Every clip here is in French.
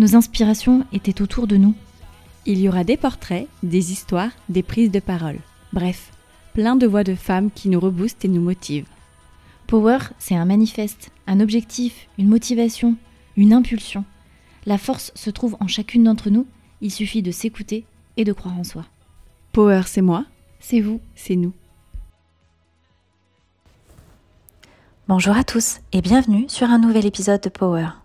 Nos inspirations étaient autour de nous. Il y aura des portraits, des histoires, des prises de parole. Bref, plein de voix de femmes qui nous reboostent et nous motivent. Power, c'est un manifeste, un objectif, une motivation, une impulsion. La force se trouve en chacune d'entre nous, il suffit de s'écouter et de croire en soi. Power, c'est moi, C'est vous. c'est nous. Bonjour à tous et bienvenue sur un nouvel épisode de Power.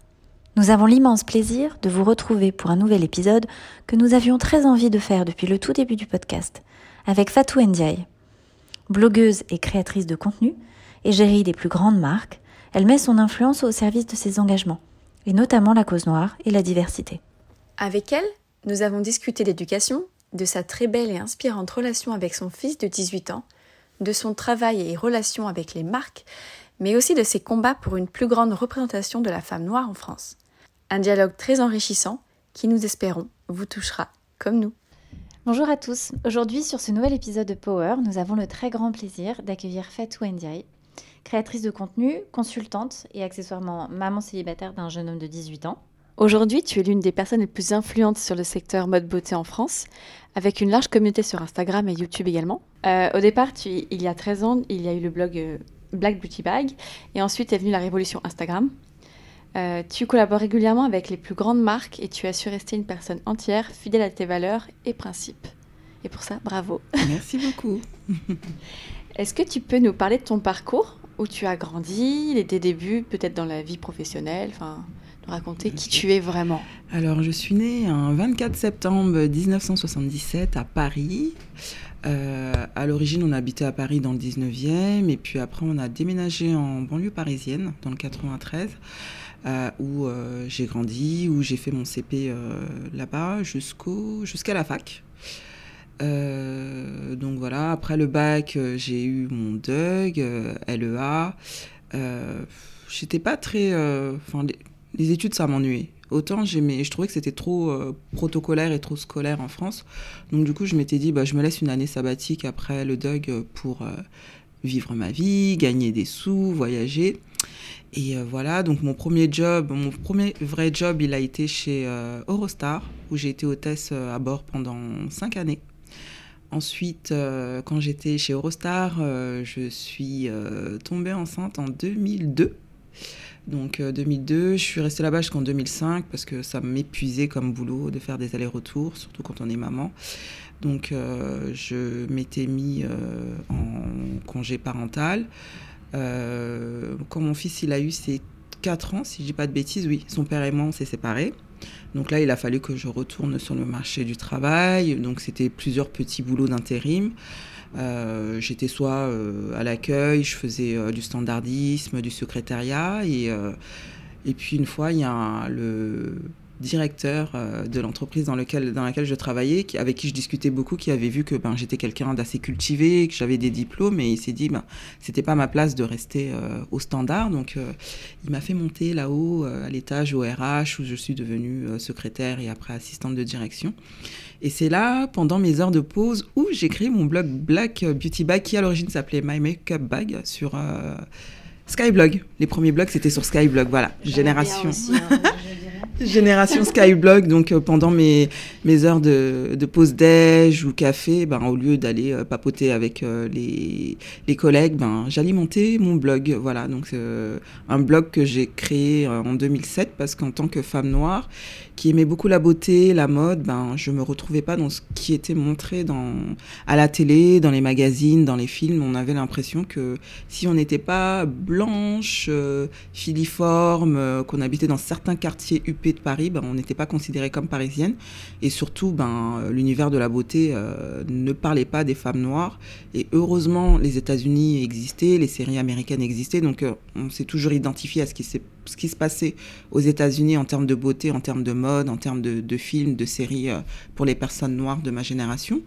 Nous avons l'immense plaisir de vous retrouver pour un nouvel épisode que nous avions très envie de faire depuis le tout début du podcast, avec Fatou Ndiaye. Blogueuse et créatrice de contenu, égérie des plus grandes marques, elle met son influence au service de ses engagements, et notamment la cause noire et la diversité. Avec elle, nous avons discuté d'éducation, de sa très belle et inspirante relation avec son fils de 18 ans, de son travail et relations avec les marques, mais aussi de ses combats pour une plus grande représentation de la femme noire en France. Un dialogue très enrichissant qui, nous espérons, vous touchera comme nous. Bonjour à tous. Aujourd'hui, sur ce nouvel épisode de Power, nous avons le très grand plaisir d'accueillir Fatou Ndiaye, créatrice de contenu, consultante et accessoirement maman célibataire d'un jeune homme de 18 ans. Aujourd'hui, tu es l'une des personnes les plus influentes sur le secteur mode beauté en France, avec une large communauté sur Instagram et YouTube également. Euh, au départ, tu- il y a 13 ans, il y a eu le blog euh, Black Beauty Bag, et ensuite est venue la révolution Instagram. Euh, tu collabores régulièrement avec les plus grandes marques et tu as su rester une personne entière, fidèle à tes valeurs et principes. Et pour ça, bravo. Merci beaucoup. Est-ce que tu peux nous parler de ton parcours, où tu as grandi, les- tes débuts, peut-être dans la vie professionnelle, enfin, nous raconter qui tu es vraiment? Alors, je suis née un 24 septembre 1977 à Paris. Euh, à l'origine, on habitait à Paris dans le 19e, et puis après, on a déménagé en banlieue parisienne, dans le 93, euh, où euh, j'ai grandi, où j'ai fait mon CP euh, là-bas jusqu'au, jusqu'à la fac. Euh, donc voilà, après le bac, euh, j'ai eu mon DUG, euh, LEA. Euh, J'étais pas très. euh, Enfin, les, études, ça m'ennuyait. Autant je trouvais que c'était trop euh, protocolaire et trop scolaire en France. Donc du coup, je m'étais dit, bah, je me laisse une année sabbatique après le DUG euh, pour euh, vivre ma vie, gagner des sous, voyager. Et euh, voilà, donc mon premier job, mon premier vrai job, il a été chez euh, Eurostar, où j'ai été hôtesse euh, à bord pendant cinq années. Ensuite, quand j'étais chez Eurostar, je suis tombée enceinte en 2002. Donc euh, 2002, je suis restée là-bas jusqu'en 2005 parce que ça m'épuisait comme boulot de faire des allers-retours, surtout quand on est maman. Donc je m'étais mis en congé parental. Euh, quand mon fils il a eu ses 4 ans, si je dis pas de bêtises, oui, son père et moi on s'est séparés. Donc là, il a fallu que je retourne sur le marché du travail. Donc c'était plusieurs petits boulots d'intérim. Euh, J'étais soit euh, à l'accueil, je faisais du standardisme, du secrétariat. Et, et puis une fois, il y a le directeur euh, de l'entreprise dans, lequel- dans laquelle je travaillais, qui, avec qui je discutais beaucoup, qui avait vu que ben, j'étais quelqu'un d'assez cultivé, que j'avais des diplômes, et il s'est dit ben, c'était pas ma place de rester euh, au standard. Donc euh, il m'a fait monter là-haut, à l'étage au RH, où je suis devenue secrétaire et après assistante de direction. Et c'est là, pendant mes heures de pause, où j'ai créé mon blog Black Beauty Bag, qui à l'origine s'appelait My Makeup Bag, sur Skyblog. Les premiers blogs, c'était sur Skyblog, voilà, génération. Aussi, hein, Génération Skyblog, donc euh, pendant mes, mes heures de, de pause déj ou café, ben, au lieu d'aller euh, papoter avec euh, les, les collègues, ben, j'alimentais mon blog. Voilà, donc un blog que j'ai créé en 2007 parce qu'en tant que femme noire qui aimait beaucoup la beauté, la mode, ben, je me retrouvais pas dans ce qui était montré dans, à la télé, dans les magazines, dans les films. On avait l'impression que si on n'était pas blanche, filiforme, qu'on habitait dans certains quartiers UP de Paris, ben, on n'était pas considéré comme parisienne. Et surtout, ben, l'univers de la beauté euh, ne parlait pas des femmes noires. Et heureusement, les États-Unis existaient, les séries américaines existaient. Donc, euh, on s'est toujours identifié à ce qui, ce qui se passait aux États-Unis en termes de beauté, en termes de mode, en termes de, films, de séries euh, pour les personnes noires de ma génération.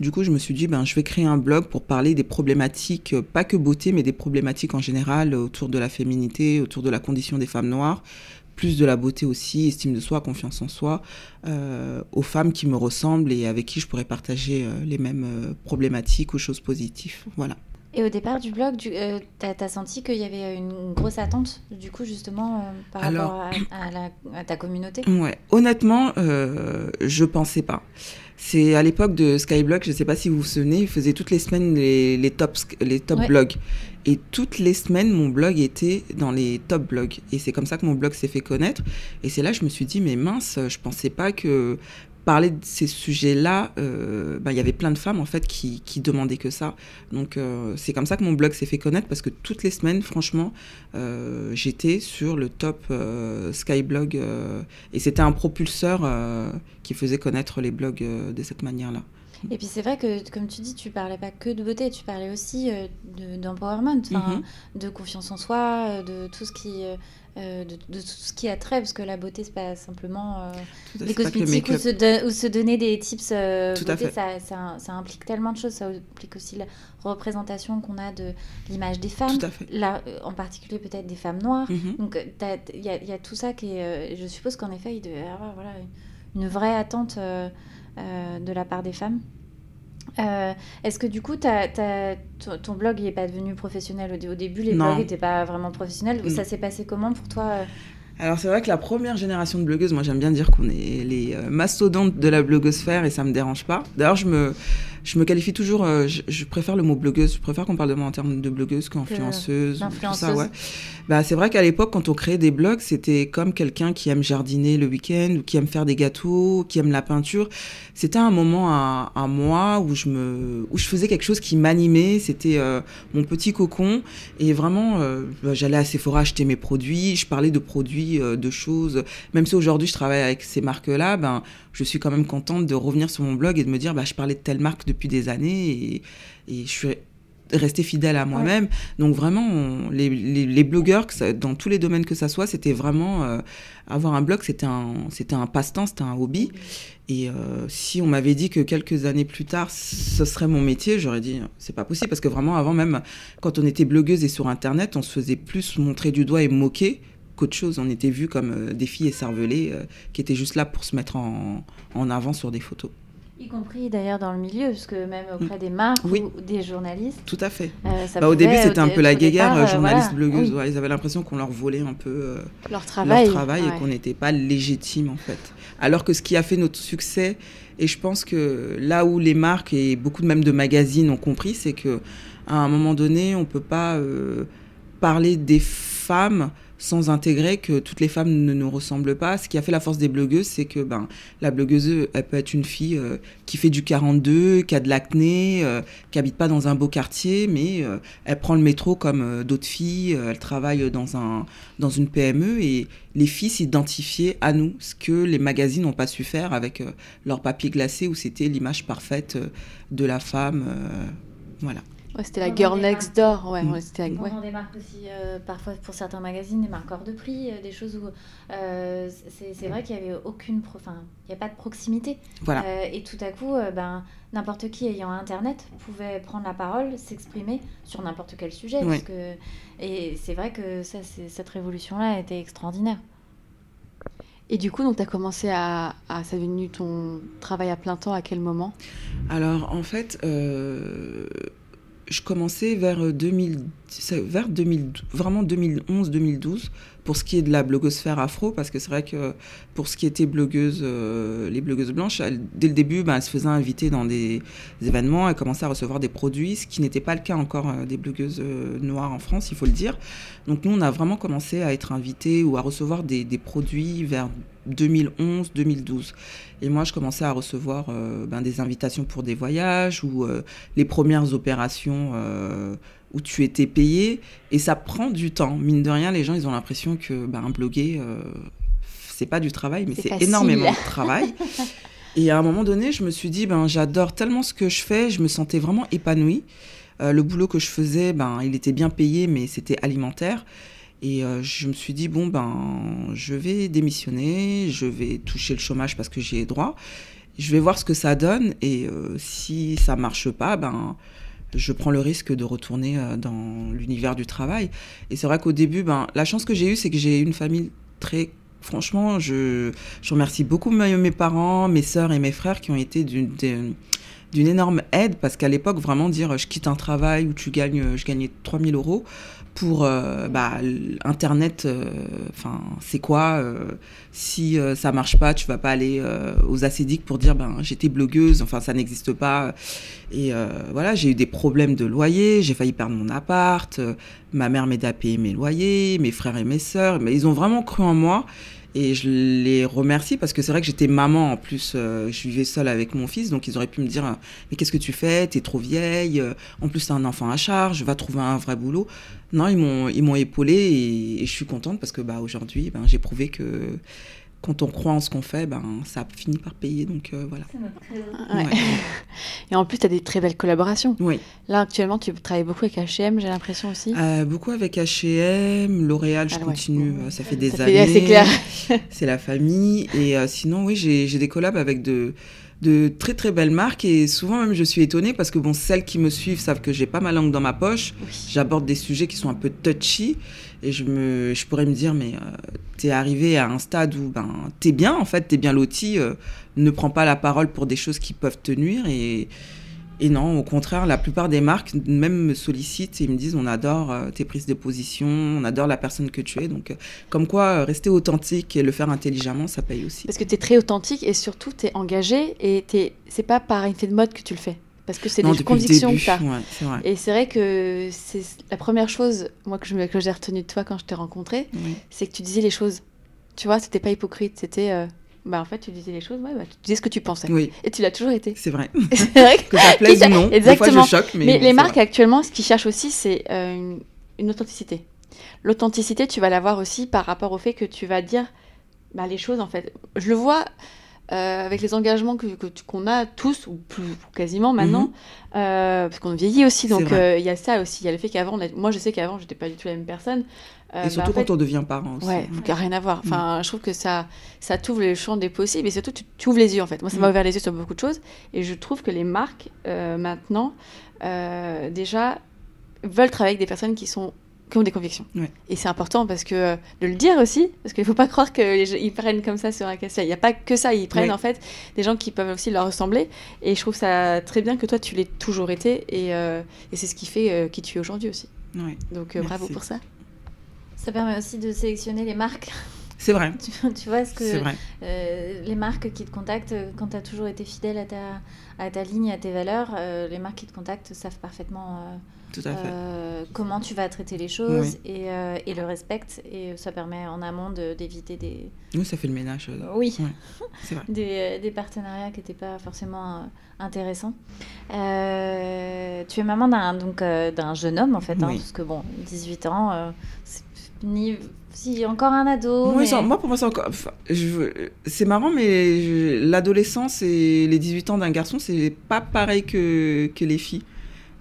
Du coup, je me suis dit, ben, je vais créer un blog pour parler des problématiques, pas que beauté, mais des problématiques en général autour de la féminité, autour de la condition des femmes noires, plus de la beauté aussi, estime de soi, confiance en soi, euh, aux femmes qui me ressemblent et avec qui je pourrais partager euh, les mêmes euh, problématiques ou choses positives. Voilà. Et au départ du blog, tu as, senti qu'il y avait une grosse attente, du coup, justement, par rapport à, ta communauté? Ouais, honnêtement, je pensais pas. C'est à l'époque de Skyblog, je ne sais pas si vous vous souvenez, il faisait toutes les semaines les, les top, les top blogs. Et toutes les semaines, mon blog était dans les top blogs. Et c'est comme ça que mon blog s'est fait connaître. Et c'est là que je me suis dit, mais mince, je pensais pas que parler de ces sujets-là, euh, ben, il y avait plein de femmes en fait qui, qui demandaient que ça. Donc euh, c'est comme ça que mon blog s'est fait connaître parce que toutes les semaines, franchement, euh, j'étais sur le top Skyblog et c'était un propulseur qui faisait connaître les blogs de cette manière-là. Et puis c'est vrai que, comme tu dis, tu parlais pas que de beauté, tu parlais aussi d'empowerment, mhm. de confiance en soi, de tout ce qui euh, de, tout ce qui a trait, parce que la beauté, c'est pas simplement euh, des cosmétiques ou se, ou se, donner des tips euh, beauté, ça, ça, implique tellement de choses. Ça implique aussi la représentation qu'on a de l'image des femmes, là, en particulier peut-être des femmes noires. Mhm. Donc il y, y, a tout ça qui est. je suppose qu'en effet, il devait y avoir voilà, une vraie attente de la part des femmes. Euh, est-ce que du coup, ton blog n'est pas devenu professionnel au, début Les blogs n'étaient pas vraiment professionnels. Ça s'est passé comment pour toi euh alors c'est vrai que la première génération de blogueuses, moi j'aime bien dire qu'on est les euh, mastodontes de la blogosphère et ça me dérange pas. D'ailleurs je me, je me qualifie toujours, euh, je, préfère le mot blogueuse, je préfère qu'on parle de moi en termes de blogueuse qu'influenceuse. Ça, ouais. Bah, c'est vrai qu'à l'époque, quand on créait des blogs, c'était comme quelqu'un qui aime jardiner le week-end ou qui aime faire des gâteaux, qui aime la peinture. C'était un moment à, moi où je, me, où je faisais quelque chose qui m'animait. C'était euh, mon petit cocon. Et vraiment, euh, bah, j'allais à Sephora acheter mes produits. Je parlais de produits, de choses. Même si aujourd'hui, je travaille avec ces marques-là, ben, je suis quand même contente de revenir sur mon blog et de me dire, bah, je parlais de telle marque depuis des années et, et je suis restée fidèle à moi-même. Donc vraiment, les, les, blogueurs, dans tous les domaines que ça soit, c'était vraiment euh, avoir un blog, c'était un, c'était un passe-temps, c'était un hobby. Et euh, si on m'avait dit que quelques années plus tard, ce serait mon métier, j'aurais dit c'est pas possible parce que vraiment avant même, quand on était blogueuse et sur Internet, on se faisait plus montrer du doigt et moquer qu'autre chose. On était vus comme euh, des filles écervelées qui étaient juste là pour se mettre en, en avant sur des photos. Y compris d'ailleurs dans le milieu, parce que même auprès des marques ou des journalistes. Tout à fait. Euh, bah, au début, c'était un peu la guéguerre, euh, journaliste, blogueuse. ils avaient l'impression qu'on leur volait un peu euh, leur travail, leur travail et qu'on n'était pas légitime en fait. Alors que ce qui a fait notre succès, et je pense que là où les marques et beaucoup même de magazines ont compris, c'est que à un moment donné, on peut pas parler des femmes sans intégrer que toutes les femmes ne nous ressemblent pas. Ce qui a fait la force des blogueuses, c'est que ben, la blogueuse, elle peut être une fille euh, qui fait du 42, qui a de l'acné, euh, qui habite pas dans un beau quartier, mais euh, elle prend le métro comme d'autres filles, elle travaille dans, un, dans une PME et les filles s'identifiaient à nous, ce que les magazines n'ont pas su faire avec leur papier glacé où c'était l'image parfaite de la femme. voilà c'était la Girl Next Door. Ouais, mm. c'était On démarque aussi euh, parfois pour certains magazines des marques hors de prix, euh, des choses où euh, c'est vrai qu'il n'y avait aucune, enfin, il n'y a pas de proximité. Voilà. et tout à coup, ben n'importe qui ayant Internet pouvait prendre la parole, s'exprimer sur n'importe quel sujet. Parce que... Et c'est vrai que ça, cette révolution-là a été extraordinaire. Et du coup, donc, tu as commencé à, à. Ça est devenu ton travail à plein temps à quel moment? Alors, en fait, je commençais vers 2010 c'est vers 2000, vraiment 2011-2012 pour ce qui est de la blogosphère afro, parce que c'est vrai que pour ce qui était blogueuse, euh, les blogueuses blanches, dès le début, ben, elles se faisaient inviter dans des, événements, elles commençaient à recevoir des produits, ce qui n'était pas le cas encore euh, des blogueuses euh, noires en France, il faut le dire. Donc nous, on a vraiment commencé à être invités ou à recevoir des, des produits vers 2011-2012. Et moi, je commençais à recevoir ben, des invitations pour des voyages ou les premières opérations où tu étais payé. Et ça prend du temps. Mine de rien, les gens, ils ont l'impression que ben, bloguer, euh, c'est pas du travail, mais C'est énormément de travail. Et à un moment donné, je me suis dit, ben, j'adore tellement ce que je fais, je me sentais vraiment épanouie. Euh, le boulot que je faisais, ben, il était bien payé, mais c'était alimentaire. Et euh, je me suis dit, bon, ben, je vais démissionner, je vais toucher le chômage parce que j'y ai droit. Je vais voir ce que ça donne. Et si ça marche pas, ben, je prends le risque de retourner euh, dans l'univers du travail. Et c'est vrai qu'au début, ben, la chance que j'ai eue, c'est que j'ai une famille très. Franchement, je, je remercie beaucoup mes, parents, mes sœurs et mes frères qui ont été d'une énorme aide parce qu'à l'époque, vraiment dire je quitte un travail où tu gagnes, je gagnais 3000 euros pour euh, bah, Internet, euh, c'est quoi euh, Si euh, ça marche pas, tu vas pas aller aux acédiques pour dire ben j'étais blogueuse, enfin ça n'existe pas. Et voilà, j'ai eu des problèmes de loyer, j'ai failli perdre mon appart, ma mère m'aidait à payer mes loyers, mes frères et mes sœurs, mais ils ont vraiment cru en moi. Et je les remercie parce que c'est vrai que j'étais maman en plus, euh, je vivais seule avec mon fils, donc ils auraient pu me dire mais qu'est-ce que tu fais? T'es trop vieille, euh, en plus t'as un enfant à charge, va trouver un vrai boulot. Non, ils m'ont ils m'ont épaulée et, et je suis contente parce que bah aujourd'hui ben, j'ai prouvé que quand on croit en ce qu'on fait, ben ça finit par payer, donc euh, voilà. Ouais. Ouais. Et en plus, tu as des très belles collaborations. Oui. Là, actuellement, tu travailles beaucoup avec H&M, j'ai l'impression aussi. Euh, beaucoup avec H&M, L'Oréal, je Ah continue, euh, ça fait des Ça années. c'est clair. c'est la famille. Et euh, sinon, oui, j'ai j'ai des collabs avec de, de très très belles marques. Et souvent même, je suis étonnée parce que bon, celles qui me suivent savent que j'ai pas ma langue dans ma poche. J'aborde des sujets qui sont un peu touchy. Et je, me, je pourrais me dire, mais euh, t'es arrivé à un stade où ben, t'es bien, en fait, t'es bien loti. euh, ne prends pas la parole pour des choses qui peuvent te nuire. Et, et non, au contraire, la plupart des marques même me sollicitent et me disent on adore euh, tes prises de position, on adore la personne que tu es. Donc, euh, comme quoi, euh, rester authentique et le faire intelligemment, ça paye aussi. Parce que tu es très authentique et surtout, tu es engagé et t'es- c'est pas par effet de mode que tu le fais. Parce que c'est des convictions début, que tu as. ouais, c'est vrai. Et c'est vrai que c'est la première chose, moi, que j'ai retenue de toi quand je t'ai rencontré, Oui. c'est que tu disais les choses. Tu vois, c'était pas hypocrite. C'était. euh, bah, en fait, tu disais les choses, ouais, bah, tu disais ce que tu pensais. Oui. Et tu l'as toujours été. C'est vrai. C'est vrai Que ça plaise ou non, des fois, je Exactement. choque, mais mais bon, les marques vrai. actuellement, ce qu'ils cherchent aussi, c'est euh, une, une authenticité. L'authenticité, tu vas l'avoir aussi par rapport au fait que tu vas dire bah, les choses, en fait. Je le vois euh, avec les engagements que, qu'on a tous, ou plus ou quasiment maintenant, euh, parce qu'on vieillit aussi, Mhm. Donc euh, il y a ça aussi. Il y a le fait qu'avant, moi je sais qu'avant, j'étais pas du tout la même personne. Et bah, surtout en fait- quand on devient parent aussi. Ouais, a rien à voir. Mm. Enfin, je trouve que ça, ça t'ouvre le champ des possibles et surtout tu, ouvres les yeux en fait. Moi, ça m'a Mm. ouvert les yeux sur beaucoup de choses et je trouve que les marques maintenant déjà veulent travailler avec des personnes qui sont qui ont des convictions. Ouais. Et c'est important parce que euh, de le dire aussi, parce qu'il faut pas croire qu'ils prennent comme ça sur un casse Il n'y a pas que ça, ils prennent Ouais. en fait des gens qui peuvent aussi leur ressembler. Et je trouve ça très bien que toi tu l'aies toujours été et, euh, et c'est ce qui fait euh, qui tu es aujourd'hui aussi. Ouais. Donc euh, bravo pour ça. Ça permet aussi de sélectionner les marques. C'est vrai. Tu, tu vois, ce que euh, les marques qui te contactent, euh, quand tu as toujours été fidèle à ta, à ta ligne, à tes valeurs, euh, les marques qui te contactent savent parfaitement euh, Tout à fait. comment tu vas traiter les choses Oui. et, et le respectent. Et ça permet en amont de- d'éviter des, Nous, ça fait le ménage. oui, ouais. C'est vrai. des, des partenariats qui n'étaient pas forcément intéressants. Tu es maman d'un jeune homme en fait, hein, Oui. parce que bon, 18 ans, c'est ni si encore un ado. Moi, mais- c'est- moi, pour moi, c'est encore. enfin, je- C'est marrant, mais je- l'adolescence et les 18 ans d'un garçon, c'est pas pareil que, que les filles.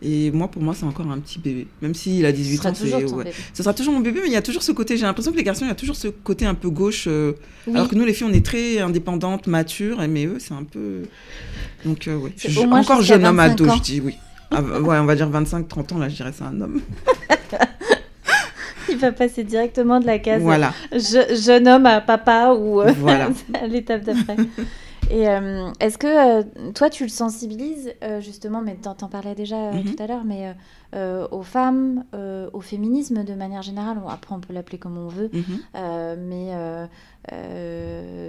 Et moi, pour moi, c'est encore un petit bébé. Même s'il a Ce 18 sera ans, c'est. ouais. Ce sera toujours mon bébé, mais il y a toujours ce côté. J'ai l'impression que les garçons, il y a toujours ce côté un peu gauche. euh, Oui. Alors que nous, les filles, on est très indépendantes, matures, mais eux, c'est un peu. Donc, euh, ouais. Je- encore jeune homme 25 ado, ans. je dis oui. Ah, ouais, on va dire 25-30 ans, là, je dirais c'est un homme. Il va passer directement de la case Voilà. je- jeune homme à papa ou euh, Voilà. à l'étape d'après. Et euh, est-ce que euh, toi, tu le sensibilises, euh, justement, mais t'en parlais déjà Mhm. tout à l'heure, mais aux femmes, au féminisme de manière générale, après on peut l'appeler comme on veut, Mhm. mais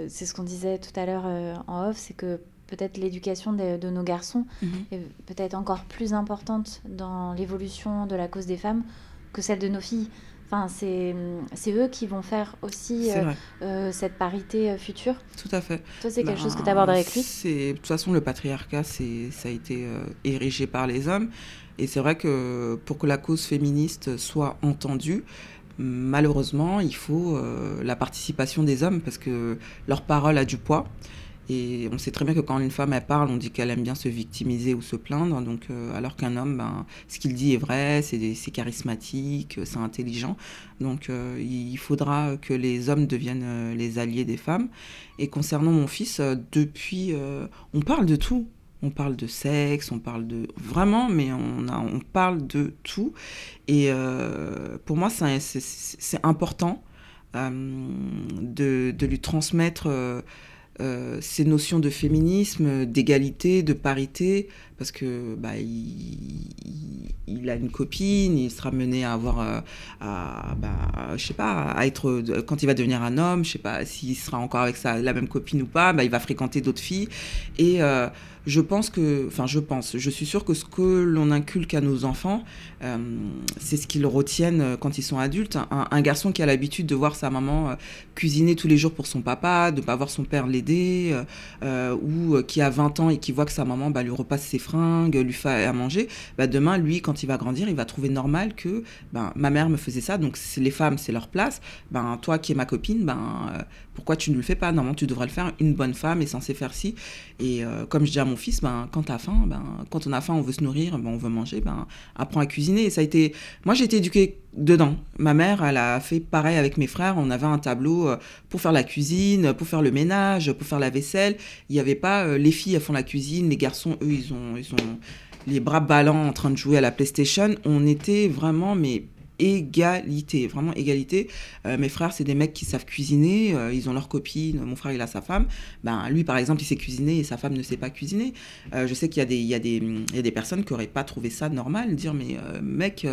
c'est ce qu'on disait tout à l'heure en off, c'est que peut-être l'éducation de, de nos garçons Mhm. est peut-être encore plus importante dans l'évolution de la cause des femmes que celle de nos filles. Enfin, c'est eux qui vont faire aussi euh, euh, cette parité euh, future. tout à fait. Toi, c'est quelque Ben, chose que tu abordes avec lui? De toute façon, le patriarcat, ça a été euh, érigé par les hommes. Et c'est vrai que pour que la cause féministe soit entendue, malheureusement, il faut euh, la participation des hommes parce que leur parole a du poids. Et on sait très bien que quand une femme elle parle, on dit qu'elle aime bien se victimiser ou se plaindre. Donc, euh, alors qu'un homme, ben, ce qu'il dit est vrai, c'est, charismatique, c'est intelligent. Donc, euh, il faudra que les hommes deviennent euh, les alliés des femmes. Et concernant mon fils, euh, depuis, euh, on parle de tout. On parle de sexe, on parle de vraiment, mais on, a, on parle de tout. Et euh, pour moi, c'est important euh, de, de lui transmettre euh, euh, ces notions de féminisme, d'égalité, de parité, parce que bah, il, il- a une copine, il sera mené à avoir, euh, à, bah, je sais pas, à être, quand il va devenir un homme, je sais pas s'il sera encore avec sa, la même copine ou pas, bah, il va fréquenter d'autres filles. Et euh, je pense que, enfin, je pense, je suis sûre que ce que l'on inculque à nos enfants, euh, c'est ce qu'ils retiennent quand ils sont adultes. Un, garçon qui a l'habitude de voir sa maman cuisiner tous les jours pour son papa, de pas voir son père l'aider, ou qui a 20 ans et qui voit que sa maman bah, lui repasse ses fringues, lui fait à manger, bah, demain, lui, quand il va grandir, il va trouver normal que ben, ma mère me faisait ça, donc les femmes, c'est leur place. Ben, toi qui es ma copine, ben, euh, pourquoi tu ne le fais pas? Normalement, tu devrais le faire. Une bonne femme est censée faire ci. Et euh, comme je dis à mon fils, ben, quand as faim, ben, quand on a faim, on veut se nourrir, ben, on veut manger, ben, apprends à cuisiner. Et ça a été... Moi, j'ai été éduquée dedans. Ma mère, elle a fait pareil avec mes frères. On avait un tableau euh, pour faire la cuisine, pour faire le ménage, pour faire la vaisselle. Il n'y avait pas euh, les filles, elles font la cuisine, les garçons, eux, ils ont, ils ont les bras ballants en train de jouer à la PlayStation. On était vraiment, mais égalité, vraiment égalité. Euh, mes frères, c'est des mecs qui savent cuisiner, euh, ils ont leur copine, mon frère, il a sa femme. Ben, lui, par exemple, il sait cuisiner et sa femme ne sait pas cuisiner. Euh, je sais qu'il y, a des- il y, y a des personnes qui n'auraient pas trouvé ça normal, dire, mais mec,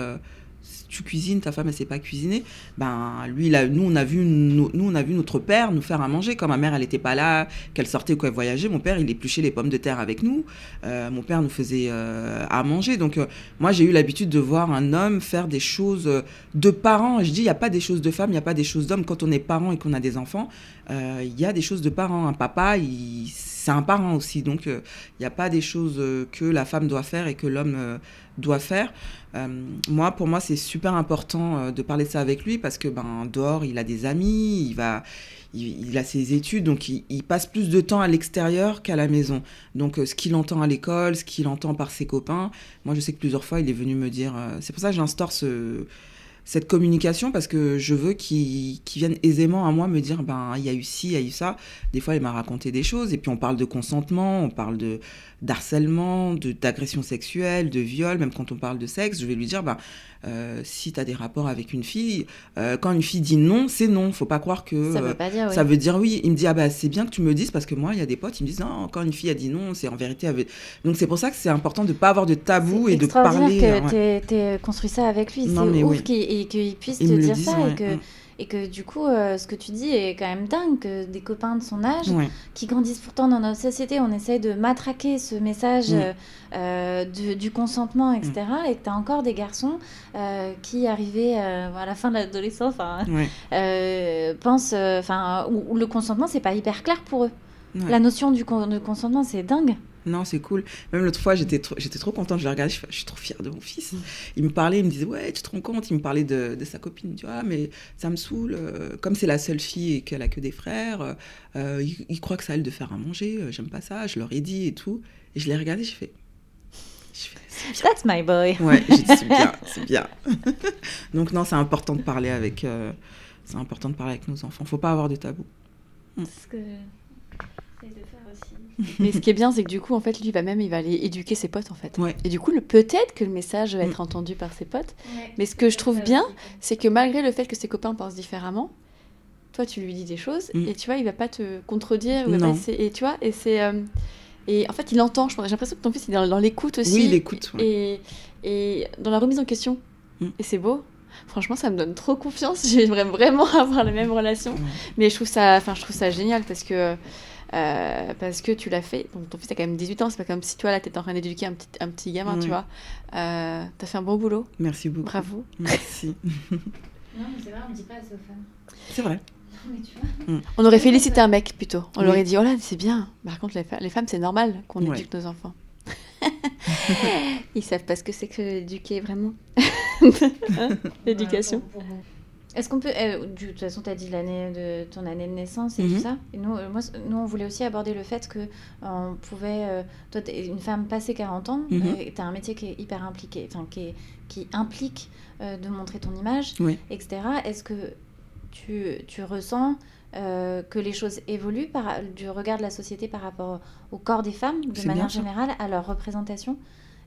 si tu cuisines, ta femme, elle sait pas cuisiner. Ben, lui, là, nous, on a vu, no- nous, on a vu notre père nous faire à manger. Quand ma mère, elle n'était pas là, qu'elle sortait ou qu'elle voyageait, mon père, il épluchait les pommes de terre avec nous. Euh, mon père nous faisait euh, à manger. Donc, euh, moi, j'ai eu l'habitude de voir un homme faire des choses de parents. Je dis, il n'y a pas des choses de femmes, il n'y a pas des choses d'hommes. Quand on est parent et qu'on a des enfants, il y a des choses de parents. Un papa, il- c'est un parent aussi. Donc, il n'y a pas des choses que la femme doit faire et que l'homme doit faire. Euh, moi, pour moi, c'est super important euh, de parler de ça avec lui parce que ben dehors, il a des amis, il va, il, a ses études, donc il, passe plus de temps à l'extérieur qu'à la maison. Donc, euh, ce qu'il entend à l'école, ce qu'il entend par ses copains, moi, je sais que plusieurs fois, il est venu me dire. c'est pour ça que j'instaure ce cette communication parce que je veux qu'il qu'il vienne aisément à moi me dire ben il y a eu ci, il y a eu ça. Des fois il m'a raconté des choses et puis on parle de consentement, on parle de d'harcèlement, d'agression sexuelle, de viol, même quand on parle de sexe, je vais lui dire ben euh, si tu as des rapports avec une fille, euh, quand une fille dit non, c'est non, faut pas croire que Ça veut euh, pas dire oui. ça veut dire oui. Il me dit ah bah c'est bien que tu me le dises parce que moi il y a des potes ils me disent non quand une fille a dit non c'est en vérité donc c'est pour ça que c'est important de pas avoir de tabou et de parler. que euh, ouais. t'aies construit ça avec lui. C'est ouf oui. qu'il puisse te le dire ça ouais, et que mm. Et que du coup euh, ce que tu dis est quand même dingue que des copains de son âge Ouais. qui grandissent pourtant dans notre société, on essaye de matraquer ce message Mm. euh, euh, du, consentement, etc. Et que tu as encore des garçons euh, qui, arrivés à la fin de l'adolescence, euh, pensent, enfin, où, où le consentement, c'est pas hyper clair pour eux. La notion du con- de consentement, c'est dingue. Non, c'est cool. Même l'autre fois, j'étais trop, j'étais trop contente. Je le regardais, je, fais, je suis trop fière de mon fils. Il me parlait, il me disait Ouais, tu te rends compte? Il me parlait de, de sa copine. Dit Ah, mais ça me saoule. euh, Comme c'est la seule fille et qu'elle a que des frères, euh, il, il croit que c'est à elle de faire à manger. euh, J'aime pas ça. Je leur ai dit et tout. Et je l'ai regardé, je fais, C'est bien. That's my boy. Ouais, j'ai dit C'est bien, c'est bien. Donc, non, c'est important de parler avec. euh, c'est important de parler avec nos enfants. Faut pas avoir de tabou. C'est ce que de faire aussi. Mais ce qui est bien, c'est que du coup, en fait, lui, va même, il va aller éduquer ses potes, en fait. Ouais. Et du coup, peut-être que le message va être entendu par ses potes. Mais ce que je trouve bien, c'est que malgré le fait que ses copains pensent différemment, toi, tu lui dis des choses, Mm. et tu vois, il va pas te contredire, pas et tu vois, et c'est. euh, et en fait, il entend, je pense. J'ai l'impression que ton fils, il est dans, dans l'écoute aussi. Oui, il écoute, ouais. Et, et dans la remise en question. Mm. Et c'est beau. Franchement, ça me donne trop confiance. J'aimerais vraiment avoir la même relation. Ouais. Mais je trouve ça, enfin, je trouve ça génial parce que, euh, parce que tu l'as fait. Donc, ton fils a quand même 18 ans. C'est pas comme si toi, là, t'étais en train d'éduquer un petit, un petit gamin, tu vois. Euh, T'as fait un bon boulot. Merci beaucoup. Bravo. Merci. Non, mais c'est vrai, on ne dit pas ça aux femmes. C'est vrai. Non, mais tu vois. On aurait félicité un mec plutôt. On Oui. leur aurait dit, oh là, c'est bien. Par contre, les, femmes, c'est normal qu'on Ouais. éduque nos enfants. Ils savent pas ce que c'est que éduquer vraiment. L'éducation. Est-ce qu'on peut. euh, de toute façon, tu as dit l'année de ton année de naissance et Mhm. tout ça. Et nous, euh, moi, nous, on voulait aussi aborder le fait que euh, on pouvait. euh, toi, tu une femme passée 40 ans, Mhm. tu as un métier qui est hyper impliqué, enfin, qui, est- qui implique euh, de montrer ton image, Oui. etc. Est-ce que tu, tu ressens euh, que les choses évoluent par, du regard de la société par rapport au corps des femmes, de manière générale, à leur représentation.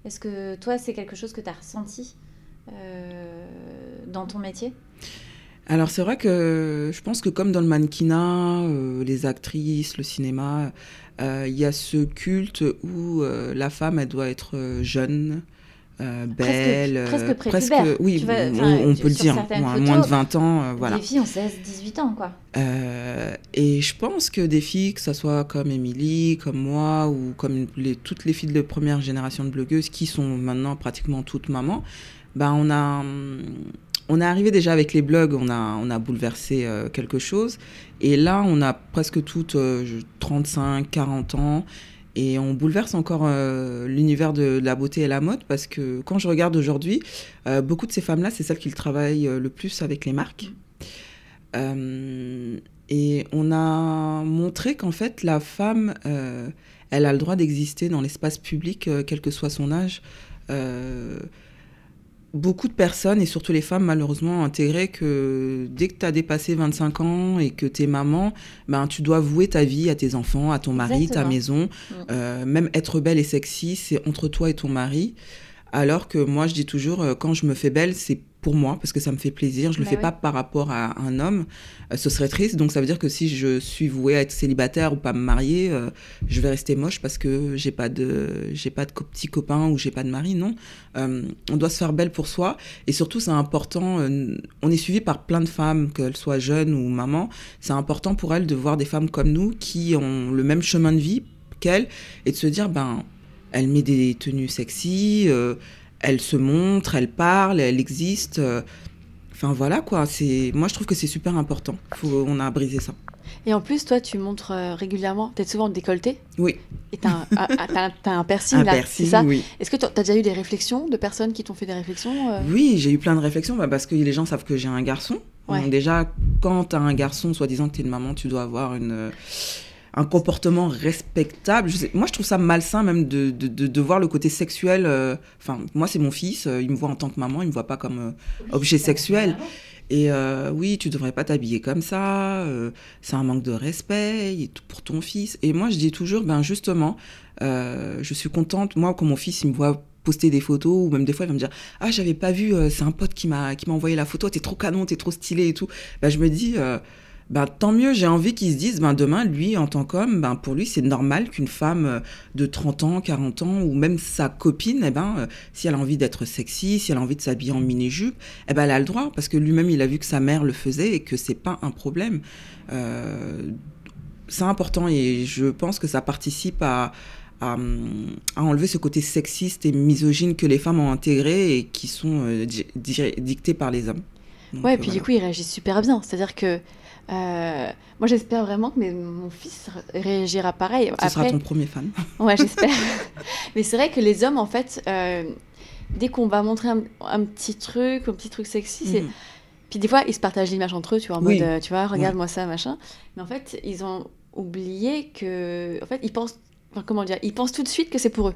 Est-ce que toi, c'est quelque chose que tu as ressenti euh, dans ton métier? Alors c'est vrai que je pense que comme dans le mannequinat, euh, les actrices, le cinéma, il y a ce culte où la femme, elle doit être jeune, euh, belle, presque euh, prépubère, oui, tu vois, on, peut le dire, moins, de 20 ans, euh, voilà. Les filles ont 16-18 ans, quoi. Euh, et je pense que des filles, que ce soit comme Émilie, comme moi, ou comme les, toutes les filles de première génération de blogueuses qui sont maintenant pratiquement toutes mamans, ben on a, on est arrivé déjà avec les blogs, on a, on a bouleversé euh, quelque chose. Et là, on a presque toutes euh, je- 35, 40 ans. Et on bouleverse encore euh, l'univers de, la beauté et la mode parce que quand je regarde aujourd'hui, euh, beaucoup de ces femmes-là, c'est celles qui travaillent euh, le plus avec les marques. Et on a montré qu'en fait, la femme, elle a le droit d'exister dans l'espace public, quel que soit son âge. Beaucoup de personnes, et surtout les femmes, malheureusement, ont intégré que dès que tu as dépassé 25 ans et que tu es maman, ben, tu dois vouer ta vie à tes enfants, à ton mari, ta maison. Mm. Euh, même être belle et sexy, c'est entre toi et ton mari. Alors que moi, je dis toujours, euh, quand je me fais belle, c'est pour moi, parce que ça me fait plaisir. Je le Bah fais oui. pas par rapport à un homme. Euh, ce serait triste. Donc ça veut dire que si je suis vouée à être célibataire ou pas me marier, euh, je vais rester moche parce que j'ai pas de, j'ai pas de petit copain ou j'ai pas de mari. Non. Euh, on doit se faire belle pour soi. Et surtout, c'est important. on est suivi par plein de femmes, qu'elles soient jeunes ou mamans. C'est important pour elles de voir des femmes comme nous qui ont le même chemin de vie qu'elles et de se dire, ben, elle met des tenues sexy, euh, elle se montre, elle parle, elle existe. euh, Enfin voilà quoi, c'est moi je trouve que c'est super important. Faut, on a brisé ça. Et en plus, toi, tu montres euh, régulièrement, t'es souvent décolleté. Oui. Et t'as un, ah, ah, t'as un- t'as piercing Un là, piercing, c'est ça oui. Est-ce que t'as as déjà eu des réflexions de personnes qui t'ont fait des réflexions euh? Oui, j'ai eu plein de réflexions bah, parce que les gens savent que j'ai un garçon. Ouais. Donc déjà, quand tu as un garçon, soi-disant que tu es une maman, tu dois avoir une, un comportement respectable. Je sais- moi, je trouve ça malsain même de, de, de, de voir le côté sexuel. euh, Enfin, moi, c'est mon fils, euh, il me voit en tant que maman, il me voit pas comme euh, objet sexuel. Et oui, tu devrais pas t'habiller comme ça, c'est un manque de respect pour ton fils. Et moi, je dis toujours, ben justement, je suis contente, moi, quand mon fils, il me voit poster des photos, ou même des fois, il va me dire, ah, j'avais pas vu, euh, c'est un pote qui m'a qui m'a envoyé la photo, t'es trop canon, t'es trop stylé et tout. Ben, je me dis, euh, ben, tant mieux, j'ai envie qu'ils se disent, ben, demain, lui, en tant qu'homme, ben, pour lui, c'est normal qu'une femme euh, de 30 ans, 40 ans, ou même sa copine, eh ben, euh, si elle a envie d'être sexy, si elle a envie de s'habiller en mini-jupe, eh ben, elle a le droit, parce que lui-même, il a vu que sa mère le faisait et que c'est pas un problème. Euh, c'est important et je pense que ça participe à, à, à enlever ce côté sexiste et misogyne que les femmes ont intégré et qui sont euh, di- di- dictés par les hommes. Donc, Ouais, et puis voilà. du coup, il réagit super bien. C'est-à-dire que euh, moi, j'espère vraiment que mes- mon fils ré- réagira pareil. Ce sera Après- ton premier fan. Ouais, j'espère. Mais c'est vrai que les hommes, en fait, euh, dès qu'on va montrer un, un petit truc, un petit truc sexy, c'est. Mhm. Puis des fois, ils se partagent l'image entre eux, tu vois, en Oui. mode, euh, tu vois, regarde-moi ça, machin. Mais en fait, ils ont oublié que. En fait, ils pensent. enfin, comment dire Ils pensent tout de suite que c'est pour eux.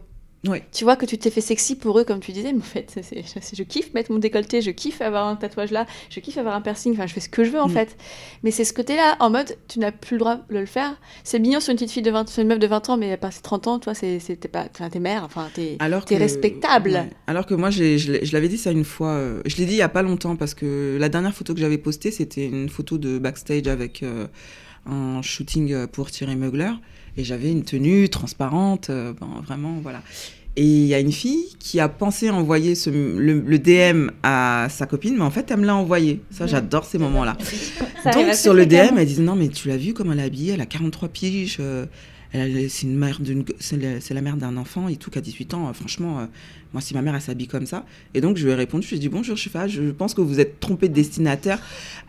Tu vois que tu t'es fait sexy pour eux, comme tu disais, mais en fait, c'est- je kiffe mettre mon décolleté, je kiffe avoir un tatouage là, je kiffe avoir un piercing, enfin, je fais ce que je veux en Mm. fait. Mais c'est ce côté-là, en mode, tu n'as plus le droit de le faire. C'est mignon sur une petite fille de 20, sur une meuf de 20 ans, mais passé 30 ans, toi, c'est c'est- t'es pas, t'es mère, enfin, t'es Alors t'es que- respectable. ouais. Alors que moi, j'ai- je l'avais dit ça une fois. euh, je l'ai dit il y a pas longtemps parce que la dernière photo que j'avais postée, c'était une photo de backstage avec euh, un shooting pour Thierry Mugler. Et j'avais une tenue transparente, euh, ben, vraiment, voilà. Et il y a une fille qui a pensé envoyer ce, le, le DM à sa copine, mais en fait, elle me l'a envoyé. Ça, j'adore ces moments-là. Donc, sur le. DM, elle dit Non, mais tu l'as vu comment elle est habillée Elle a 43 piges. euh, c'est une mère d'une, c'est la, mère d'un enfant et tout qui a 18 ans. euh, franchement, euh, moi, si ma mère elle s'habille comme ça. Et donc, je lui ai répondu Je lui ai dit Bonjour, je je pense que vous êtes trompé de destinataire.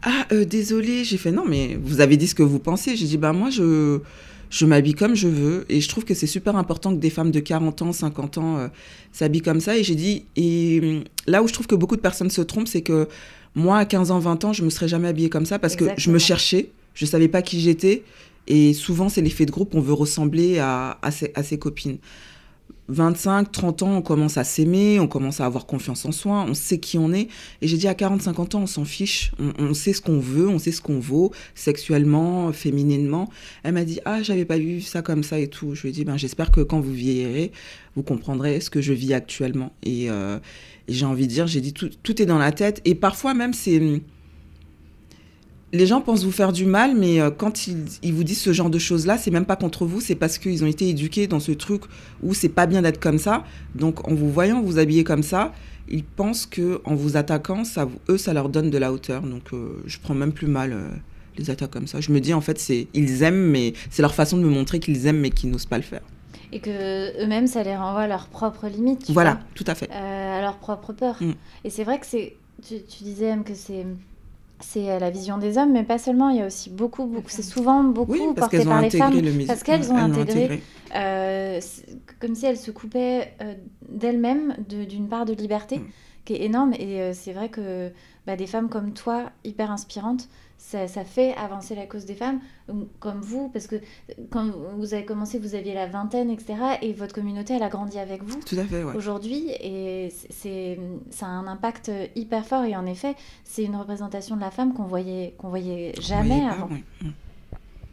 Ah, euh, désolé. J'ai fait Non, mais vous avez dit ce que vous pensez. J'ai dit Bah, moi, je. Je m'habille comme je veux et je trouve que c'est super important que des femmes de 40 ans, 50 ans euh, s'habillent comme ça. Et j'ai dit, et hum, là où je trouve que beaucoup de personnes se trompent, c'est que moi, à 15 ans, 20 ans, je me serais jamais habillée comme ça parce que je me cherchais, je savais pas qui j'étais. Et souvent, c'est l'effet de groupe, on veut ressembler à, à, ses, à ses copines. 25, 30 ans, on commence à s'aimer, on commence à avoir confiance en soi, on sait qui on est. Et j'ai dit à 40, 50 ans, on s'en fiche, on, sait ce qu'on veut, on sait ce qu'on vaut, sexuellement, fémininement. Elle m'a dit, ah, j'avais pas vu ça comme ça et tout. Je lui ai dit, ben, j'espère que quand vous vieillirez, vous comprendrez ce que je vis actuellement. Et, euh, j'ai envie de dire, j'ai dit, tout est dans la tête. Et parfois même, c'est les gens pensent vous faire du mal, mais euh, quand ils, ils vous disent ce genre de choses-là, c'est même pas contre vous, c'est parce qu'ils ont été éduqués dans ce truc où c'est pas bien d'être comme ça. Donc en vous voyant vous habiller comme ça, ils pensent que en vous attaquant, ça, eux, ça leur donne de la hauteur. Donc euh, je prends même plus mal euh, les attaques comme ça. Je me dis en fait, c'est ils aiment, mais c'est leur façon de me montrer qu'ils aiment, mais qu'ils n'osent pas le faire. Et que eux-mêmes, ça les renvoie à leurs propres limites. Voilà, vois, tout à fait. euh, à leurs propres peurs. Mm. Et c'est vrai que c'est. Tu, tu disais M, que c'est. C'est euh, la vision des hommes, mais pas seulement. Il y a aussi beaucoup, beaucoup. C'est souvent beaucoup Oui, porté ont par les femmes. le. Parce qu'elles ont l'ont intégré, intégré. euh, comme si elles se coupaient euh, d'elles-mêmes de- d'une part de liberté Mm. qui est énorme. Et euh, c'est vrai que bah, des femmes comme toi, hyper inspirantes, ça, ça fait avancer la cause des femmes, ou comme vous, parce que quand vous avez commencé, vous aviez la vingtaine, etc. Et votre communauté, elle a grandi avec vous Tout à fait, ouais. aujourd'hui et c'est ça a un impact hyper fort et en effet c'est une représentation de la femme qu'on voyait qu'on voyait jamais voyez pas, avant ouais.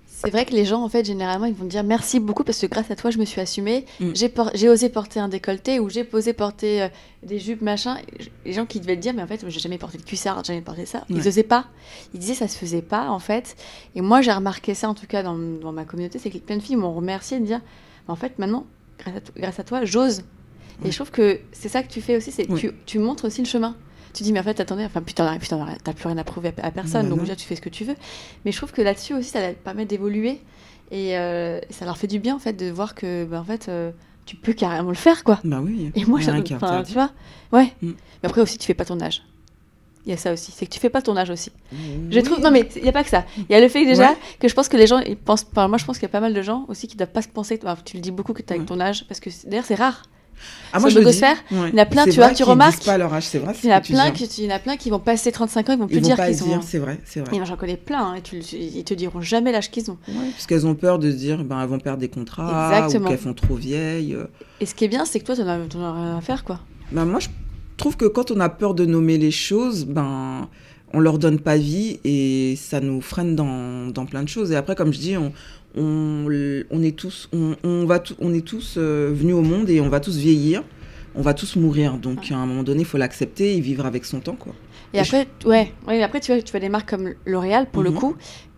C'est vrai que les gens, en fait, généralement, ils vont te dire merci beaucoup parce que grâce à toi, je me suis assumée. Mm. J'ai por- osé porter un décolleté ou j'ai osé porter euh, des jupes, machin. Les gens qui devaient te dire, mais en fait, j'ai jamais porté de cuissard, j'ai jamais porté ça. Ils osaient pas. Ils disaient, ça se faisait pas, en fait. Et moi, j'ai remarqué ça, en tout cas, dans, dans ma communauté, c'est que plein de filles m'ont remercié de dire, en fait, maintenant, grâce à, to- grâce à toi, j'ose. Et Ouais. je trouve que c'est ça que tu fais aussi, c'est que Ouais. tu, tu montres aussi le chemin. Tu dis, mais en fait, attendez, enfin, putain, putain, t'as plus rien à prouver à, à personne, bah donc déjà, tu fais ce que tu veux. Mais je trouve que là-dessus aussi, ça permettre d'évoluer. Et euh, ça leur fait du bien, en fait, de voir que, bah, en fait, euh, tu peux carrément le faire, quoi. Bah oui. Et moi, est enfin, tu vois, ouais. Mm. Mais après aussi, tu fais pas ton âge. Il y a ça aussi, c'est que tu fais pas ton âge aussi. Je Oui. trouve, non mais il y a pas que ça. Il y a le fait que déjà Ouais. que je pense que les gens, ils pensent, enfin, moi je pense qu'il y a pas mal de gens aussi qui doivent pas se penser. enfin, tu le dis beaucoup que tu as avec ton âge, parce que d'ailleurs c'est rare. Ah, moi, sur je Ouais. il y en a plein, tu vois, tu remarques. pas leur âge, c'est vrai. Il y en a que tu plein, hein. qui, il y en a plein qui vont passer 35 ans, ils vont plus Ils vont dire qu'ils ont. c'est vrai, c'est vrai. J'en connais plein, hein, et tu ils te diront jamais l'âge qu'ils ont. Ouais, parce qu'elles ont peur de se dire ben elles vont perdre des contrats Exactement. ou qu'elles font trop vieilles. euh. Et ce qui est bien, c'est que toi, t'en as, t'en as rien à faire, quoi. Ben, moi je trouve que quand on a peur de nommer les choses, ben on leur donne pas vie et ça nous freine dans, dans plein de choses. Et après comme je dis, on, on, on est tous on, on va on est tous euh, venus au monde et on va tous vieillir. On va tous mourir, donc à un moment donné, il faut l'accepter et vivre avec son temps, quoi. Et Et après, ouais, ouais, après tu vois, tu vois des marques comme L'Oréal, pour le Mhm. coup,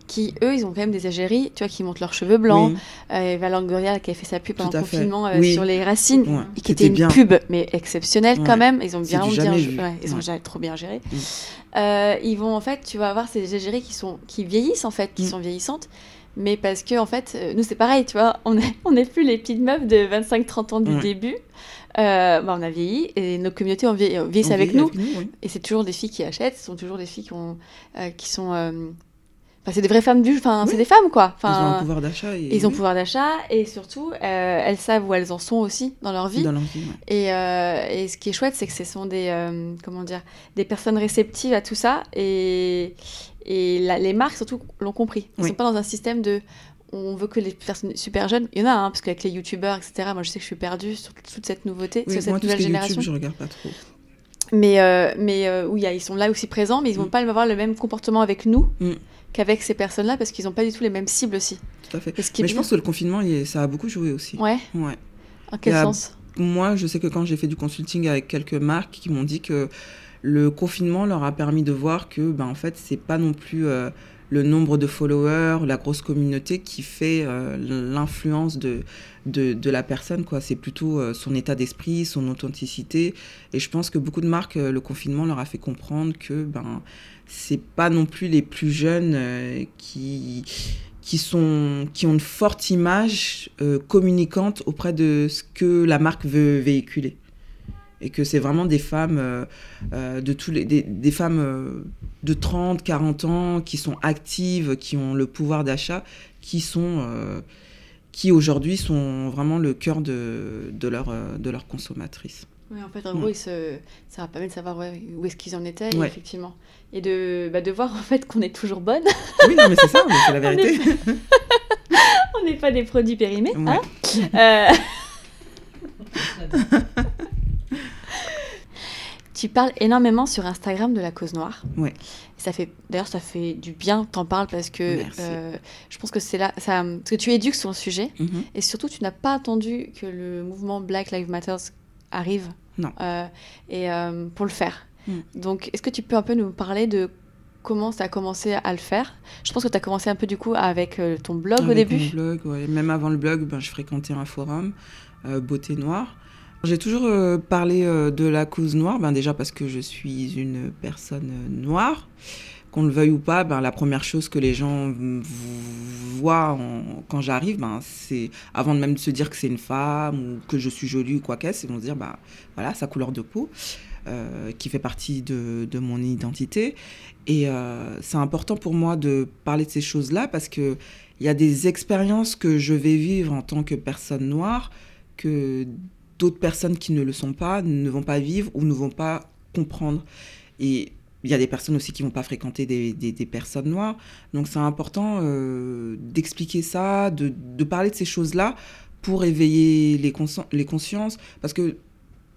qui eux, ils ont quand même des égéries, tu vois, qui montent leurs cheveux blancs. Oui. Euh, qui a fait sa pub pendant le confinement euh, Oui. sur les racines, Ouais, qui était une bien. pub, mais exceptionnelle quand même. Ils ont bien, bien, ouais, ils ont jamais trop bien géré. Mm. Euh, ils vont en fait, tu vas avoir ces égéries qui sont qui vieillissent en fait, qui Mm. sont vieillissantes. Mais parce que en fait, euh, nous c'est pareil, tu vois, on est on n'est plus les petites meufs de 25-30 ans du Ouais. début. Euh, bah, on a vieilli et nos communautés vieilli, vieillissent avec vieillit nous. oui. Et c'est toujours des filles qui achètent, ce sont toujours des filles qui, ont, euh, qui sont. euh, Enfin, c'est des vraies femmes du. Enfin, Oui. c'est des femmes, quoi. Ils ont un pouvoir d'achat. Et... ils ont oui, pouvoir d'achat et surtout, euh, elles savent où elles en sont aussi dans leur vie. Dans leur vie, ouais. Et, euh, et ce qui est chouette, c'est que ce sont des, euh, comment dire, des personnes réceptives à tout ça. Et, et la- les marques, surtout, l'ont compris. Ils ne Oui. sont pas dans un système de on veut que les personnes super jeunes, il y en a, hein, parce qu'avec les youtubeurs, etc., moi je sais que je suis perdue sur toute cette nouveauté, sur cette moi, tout ce nouvelle qui est génération. YouTube, je regarde pas trop. Mais, euh, mais euh, ils sont là aussi présents, mais ils vont Mm. pas avoir le même comportement avec nous Mm. Qu'avec ces personnes-là, parce qu'ils n'ont pas du tout les mêmes cibles aussi. Tout à fait. Mais je pense que le confinement, il est- ça a beaucoup joué aussi. Ouais, Ouais. en quel a- sens? Moi, je sais que quand j'ai fait du consulting avec quelques marques qui m'ont dit que le confinement leur a permis de voir que, ben, en fait, c'est pas non plus euh, le nombre de followers, la grosse communauté qui fait euh, l'influence de, de, de la personne, quoi. C'est plutôt euh, son état d'esprit, son authenticité. Et je pense que beaucoup de marques, le confinement leur a fait comprendre que, ben, c'est pas non plus les plus jeunes euh, qui qui, sont, qui ont une forte image euh, communicante auprès de ce que la marque veut véhiculer. Et que c'est vraiment des femmes, euh, de tous les, des, des femmes de 30, 40 ans qui sont actives, qui ont le pouvoir d'achat, qui sont, qui aujourd'hui sont vraiment le cœur de, de leur, de leur consommatrice. Oui, en fait, en Ouais. gros, se... ça va permettre de savoir ouais, où est-ce qu'ils en étaient, Ouais. effectivement. Et de, bah, de voir, en fait, qu'on est toujours bonne. Oui, non, mais c'est ça, c'est la vérité. On n'est pas des produits périmés, Ouais. hein Euh, Tu parles énormément sur Instagram de la cause noire. Ouais. Et Ça fait, d'ailleurs, ça fait du bien que t'en parles parce que euh, je pense que c'est là, ça, parce que tu éduques sur le sujet Mhm. et surtout tu n'as pas attendu que le mouvement Black Lives Matter arrive. Non. euh, et euh, pour le faire. Mm. Donc, est-ce que tu peux un peu nous parler de comment ça a commencé à le faire? Je pense que tu as commencé un peu du coup avec euh, ton blog au début. mon blog, ouais. Même avant le blog, ben, je fréquentais un forum, euh, Beauté Noire. J'ai toujours euh, parlé euh, de la cause noire, ben, déjà parce que je suis une personne noire. Qu'on le veuille ou pas, ben, la première chose que les gens voient en- quand j'arrive, ben, c'est avant même de se dire que c'est une femme ou que je suis jolie ou quoi qu'est-ce, ils vont se dire ben, voilà, sa couleur de peau, euh, qui fait partie de, mon identité. Et euh, c'est important pour moi de parler de ces choses-là parce que il y a des expériences que je vais vivre en tant que personne noire que d'autres personnes qui ne le sont pas ne vont pas vivre ou ne vont pas comprendre. Il y a des personnes aussi qui vont pas fréquenter des, des- personnes noires. Donc c'est important euh, d'expliquer ça, de, de parler de ces choses-là pour éveiller les, consci- les consciences. Parce que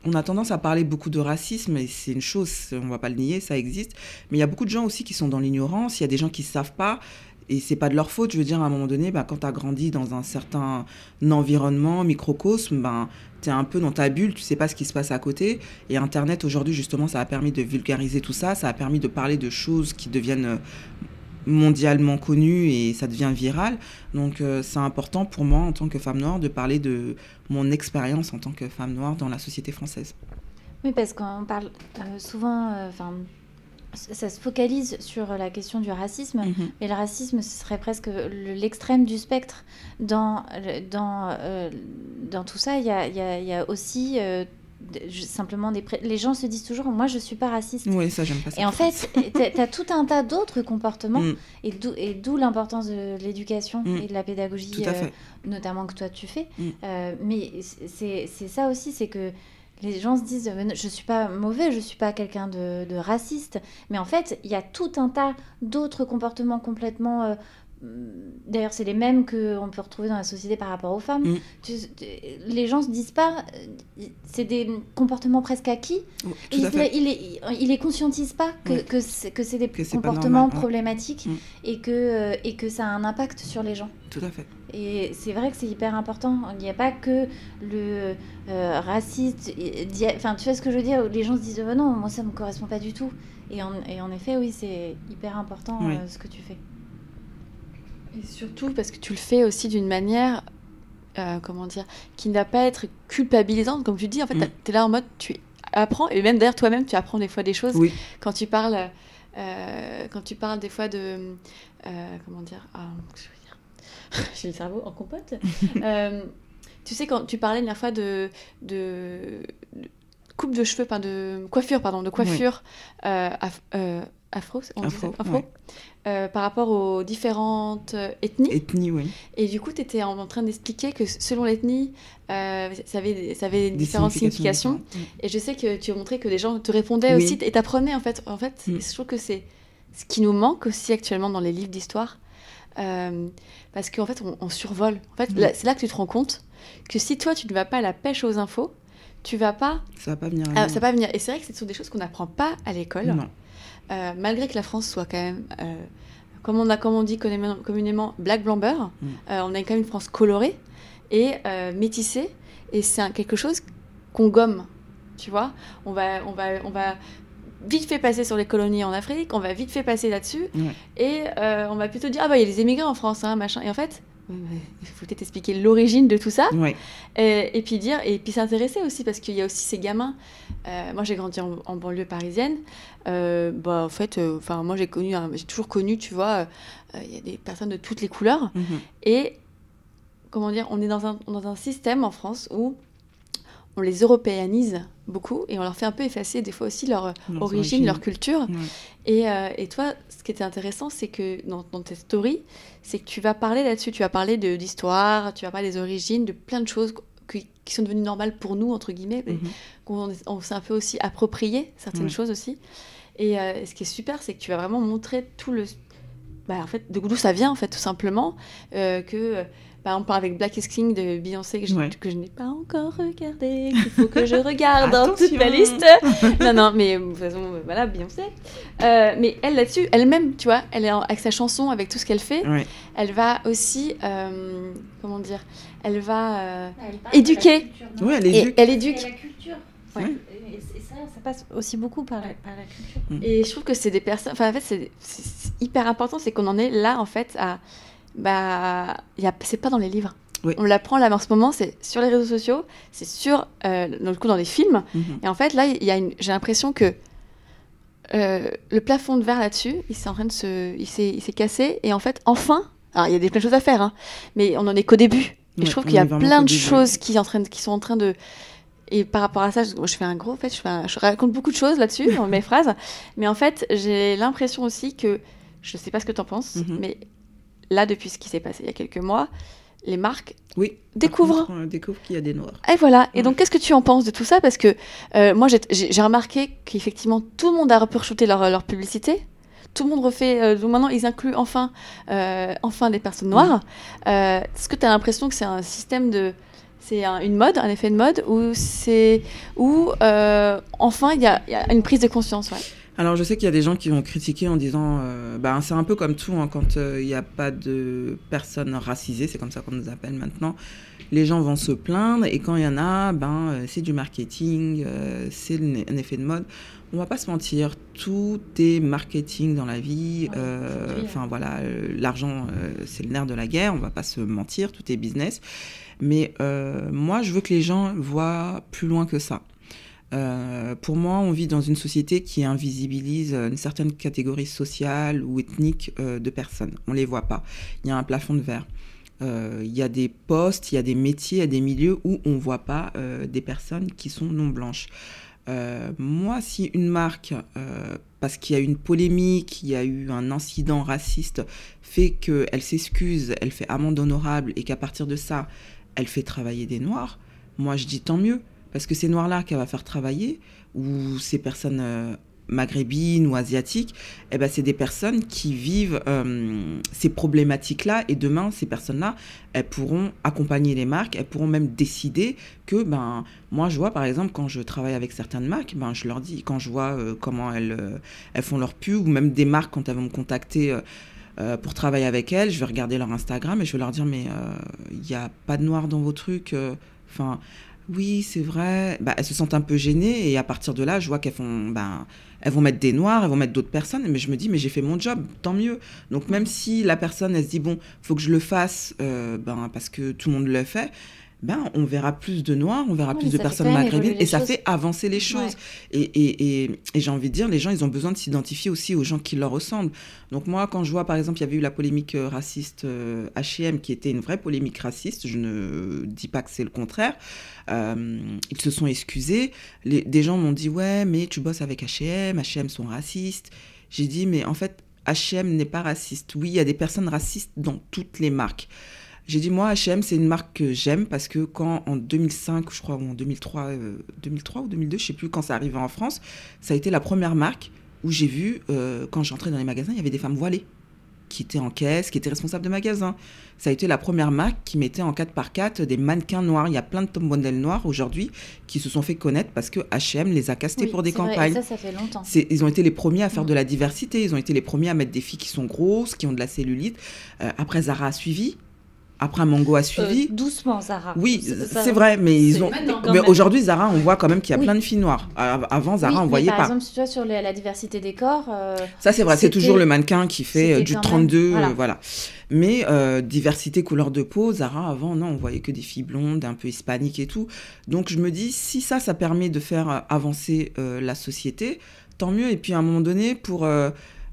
on a tendance à parler beaucoup de racisme, et c'est une chose, on va pas le nier, ça existe. Mais il y a beaucoup de gens aussi qui sont dans l'ignorance, il y a des gens qui savent pas, et c'est pas de leur faute. Je veux dire, à un moment donné, bah, quand tu as grandi dans un certain environnement, microcosme, ben, tu es un peu dans ta bulle, tu sais pas ce qui se passe à côté. Et Internet, aujourd'hui, justement, ça a permis de vulgariser tout ça, ça a permis de parler de choses qui deviennent euh, mondialement connues et ça devient viral. Donc, euh, c'est important pour moi, en tant que femme noire, de parler de mon expérience en tant que femme noire dans la société française. Oui, parce qu'on parle euh, souvent, ça se focalise sur la question du racisme, Mhm. mais le racisme, ce serait presque le- l'extrême du spectre. Dans, dans, euh, dans tout ça, il y a, y a- y a aussi euh, simplement des... pré- Les gens se disent toujours, moi, je suis pas raciste. Oui, ça, j'aime pas ça. Et en fait, tu as tout un tas d'autres comportements, Mm, et d'où- l'importance de l'éducation Mm. et de la pédagogie, euh, notamment que toi tu fais. Mm. Euh, mais c'est c'est ça aussi, c'est que les gens se disent je suis pas mauvais, je suis pas quelqu'un de, de raciste, mais en fait il y a tout un tas d'autres comportements complètement. euh, D'ailleurs, c'est les mêmes qu'on peut retrouver dans la société par rapport aux femmes. Mm. Tu- tu- les gens se disent pas, c'est des comportements presque acquis. Oui, Ils à fait. il, les- conscientisent pas que, Oui. que c'est que c'est des Que comportements normal, problématiques Mm. et, que, euh, et que ça a un impact sur les gens. Tout à fait. Et c'est vrai que c'est hyper important. Il n'y a pas que le euh, raciste. Enfin, tu vois ce que je veux dire Les gens se disent oh, non, moi ça me correspond pas du tout. Et en, et en effet, oui, c'est hyper important Oui. euh, ce que tu fais. Et surtout parce que tu le fais aussi d'une manière, euh, comment dire, qui ne va pas être culpabilisante, comme tu dis. En fait, Mm. tu es là en mode, tu apprends, et même d'ailleurs toi-même, tu apprends des fois des choses. Oui. Quand tu parles, euh, quand tu parles des fois de, euh, comment dire, ah, qu'est-ce que je veux dire? J'ai le cerveau en compote. Tu sais, quand tu parlais la dernière fois de, de, de coupe de cheveux, enfin de coiffure, pardon, de coiffure euh, af- euh, afro, on dit ça Afro, afro? ouais. Euh, par rapport aux différentes euh, ethnies. Ethnie, oui. Et du coup, tu étais en, en train d'expliquer que selon l'ethnie, euh, ça avait, ça avait Des différentes significations. Et je sais que tu as montré que les gens te répondaient Oui. aussi et t'apprenaient en fait. En fait, Mm. je trouve que c'est ce qui nous manque aussi actuellement dans les livres d'histoire. Euh, parce qu'en fait, on, on survole. En fait, Mm. c'est là que tu te rends compte que si toi, tu ne vas pas à la pêche aux infos, tu vas pas, Ça va pas venir ah, ça va pas venir. Et c'est vrai que ce sont des choses qu'on n'apprend pas à l'école. Euh, malgré que la France soit quand même, euh, comme, on a, comme on dit communément, black blanc beurre, Mm. euh, on a quand même une France colorée et euh, métissée. Et c'est quelque chose qu'on gomme. Tu vois on va, on, va, on va vite fait passer sur les colonies en Afrique, on va vite fait passer là-dessus. Ouais. Et euh, on va plutôt dire, ah bah il y a les émigrés en France, hein, machin. Et en fait, il faut peut-être expliquer l'origine de tout ça. Ouais. Et, et puis dire, et puis s'intéresser aussi, parce qu'il y a aussi ces gamins. Euh, moi, j'ai grandi en, en banlieue parisienne. Euh, bah, en fait, euh, enfin, moi, j'ai connu, un- j'ai toujours connu, tu vois, euh, il y a des personnes de toutes les couleurs. Mhm. Et comment dire, on est dans un, dans un système en France où on les européanise beaucoup et on leur fait un peu effacer des fois aussi leur origine, origines. leur culture. Ouais. Et, euh, et toi, ce qui était intéressant, c'est que dans, dans tes stories, c'est que tu vas parler là-dessus, tu vas parler d'histoire, tu vas parler des origines, de plein de choses qui, qui sont devenues normales pour nous, entre guillemets, Mhm. qu'on on s'est un peu aussi approprié certaines Ouais. choses aussi. Et euh, ce qui est super, c'est que tu vas vraiment montrer tout le... Bah, en fait, de d'où ça vient, en fait, tout simplement, euh, que... on part avec Black is King de Beyoncé que je, Ouais. que je n'ai pas encore regardé, qu'il faut que je regarde dans toute ma liste. non, non, mais de toute façon, euh, voilà, Beyoncé. Euh, mais elle, là-dessus, elle-même, tu vois, elle est en- avec sa chanson, avec tout ce qu'elle fait, Ouais. elle va aussi, euh, comment dire, elle va euh, éduquer. Ouais, elle Et éduque. elle éduque. culture. Ouais. Et, ça, ça passe aussi beaucoup par la, par la culture. Et je trouve que c'est des personnes. Enfin, en fait, c'est hyper important, c'est qu'on en est là, en fait, à. Bah. C'est pas dans les livres. Oui. On l'apprend là en ce moment, c'est sur les réseaux sociaux, c'est sur. Euh, dans le coup, dans les films. Mhm. Et en fait, là, il y a une... j'ai l'impression que. euh, le plafond de verre là-dessus, il s'est en train de se, il s'est, cassé et en fait, enfin, alors il y a des plein de choses à faire, hein, mais on en est qu'au début. Et Ouais, je trouve qu'il y a plein de début. choses qui, en train de- qui sont en train de. Et par rapport à ça, je, fais un gros. En fait, je, fais un- je raconte beaucoup de choses là-dessus, dans mes phrases. Mais en fait, j'ai l'impression aussi que. Je sais pas ce que tu en penses, Mhm. mais là, depuis ce qui s'est passé il y a quelques mois, les marques Oui. découvrent. contre, on découvre qu'il y a des noirs. Et voilà. Et donc, qu'est-ce que tu en penses de tout ça? Parce que euh, moi, j'ai- remarqué qu'effectivement, tout le monde a repershooté leur, leur publicité. Tout le monde refait. euh, donc maintenant, ils incluent enfin, euh, enfin des personnes noires. Euh, Est-ce que tu as l'impression que c'est un système de. C'est un- une mode, un effet de mode, ou c'est. Ou enfin, il y, a il y a une prise de conscience, ouais? Alors, je sais qu'il y a des gens qui vont critiquer en disant, euh, bah, c'est un peu comme tout, hein, quand euh, il n'y a pas de personnes racisées, c'est comme ça qu'on nous appelle maintenant, les gens vont se plaindre, et quand il y en a, ben, euh, c'est du marketing, c'est un effet de mode. On va pas se mentir, tout est marketing dans la vie. euh, Enfin voilà, l'argent, c'est le nerf de la guerre. On va pas se mentir, tout est business. Mais moi, je veux que les gens voient plus loin que ça. Euh, pour moi, on vit dans une société qui invisibilise une certaine catégorie sociale ou ethnique euh, de personnes. On les voit pas. Il y a un plafond de verre. Euh, Il y a des postes, il y a des métiers, il y a des milieux où on voit pas euh, des personnes qui sont non blanches. Euh, moi, si une marque, euh, parce qu'il y a eu une polémique, il y a eu un incident raciste, fait qu'elle s'excuse, elle fait amende honorable et qu'à partir de ça, elle fait travailler des noirs, moi je dis tant mieux. Parce que ces noirs-là qu'elle va faire travailler, ou ces personnes euh, maghrébines ou asiatiques, eh ben, c'est des personnes qui vivent euh, ces problématiques-là. Et demain, ces personnes-là, elles pourront accompagner les marques, elles pourront même décider que, ben, moi, je vois, par exemple, quand je travaille avec certaines marques, ben, je leur dis, quand je vois euh, comment elles, elles font leur pub, ou même des marques, quand elles vont me contacter... pour travailler avec elles, je vais regarder leur Instagram et je vais leur dire mais il n'y a pas de noir dans vos trucs. Enfin, oui, c'est vrai. Bah, elles se sentent un peu gênées et à partir de là, je vois qu'elles font, ben, elles vont mettre des noirs, elles vont mettre d'autres personnes, mais je me dis mais j'ai fait mon job, tant mieux. Donc même si la personne elle se dit bon, faut que je le fasse, euh, ben parce que tout le monde le fait. Ben, on verra plus de noirs, on verra Oui, plus de personnes maghrébines et ça choses. fait avancer les choses. Et, et, et, et j'ai envie de dire, les gens, ils ont besoin de s'identifier aussi aux gens qui leur ressemblent. Donc moi, quand je vois, par exemple, il y avait eu la polémique euh, raciste euh, H&M, qui était une vraie polémique raciste, je ne dis pas que c'est le contraire, euh, ils se sont excusés. Les, des gens m'ont dit, ouais, mais tu bosses avec H&M, H&M sont racistes. J'ai dit, mais en fait, H&M n'est pas raciste. Oui, il y a des personnes racistes dans toutes les marques. J'ai dit, moi, H&M, c'est une marque que j'aime parce que quand, en 2005, je crois, ou en 2003, euh, 2003 ou 2002, je sais plus, quand ça arrivait en France, ça a été la première marque où j'ai vu, euh, quand j'entrais dans les magasins, il y avait des femmes voilées. qui était en caisse, qui était responsable de magasin. Ça a été la première marque qui mettait en 4x4 des mannequins noirs. Il y a plein de top modèles noirs aujourd'hui qui se sont fait connaître parce que H&M les a castés Oui, pour des c'est vrai, et campagnes. ça, ça fait longtemps. Ils ont été les premiers à faire Mm. de la diversité. Ils ont été les premiers à mettre des filles qui sont grosses, qui ont de la cellulite. Euh, après, Zara a suivi. Après, Mango a suivi. Euh, doucement, Zara. Oui, c'est vrai, mais ils ont. Mais aujourd'hui, Zara, on voit quand même qu'il y a Oui. plein de filles noires. Av- Avant, Zara, Oui, on mais voyait par pas. exemple, tu vois, sur la diversité des corps, euh, Ça, c'est vrai, c'est toujours le mannequin qui fait euh, du quand 32, même- voilà. voilà. voilà. Mais euh, diversité couleur de peau, Zara, avant, non, on voyait que des filles blondes, un peu hispaniques et tout. Donc je me dis, si ça, ça permet de faire avancer euh, la société, tant mieux. Et puis à un moment donné, pour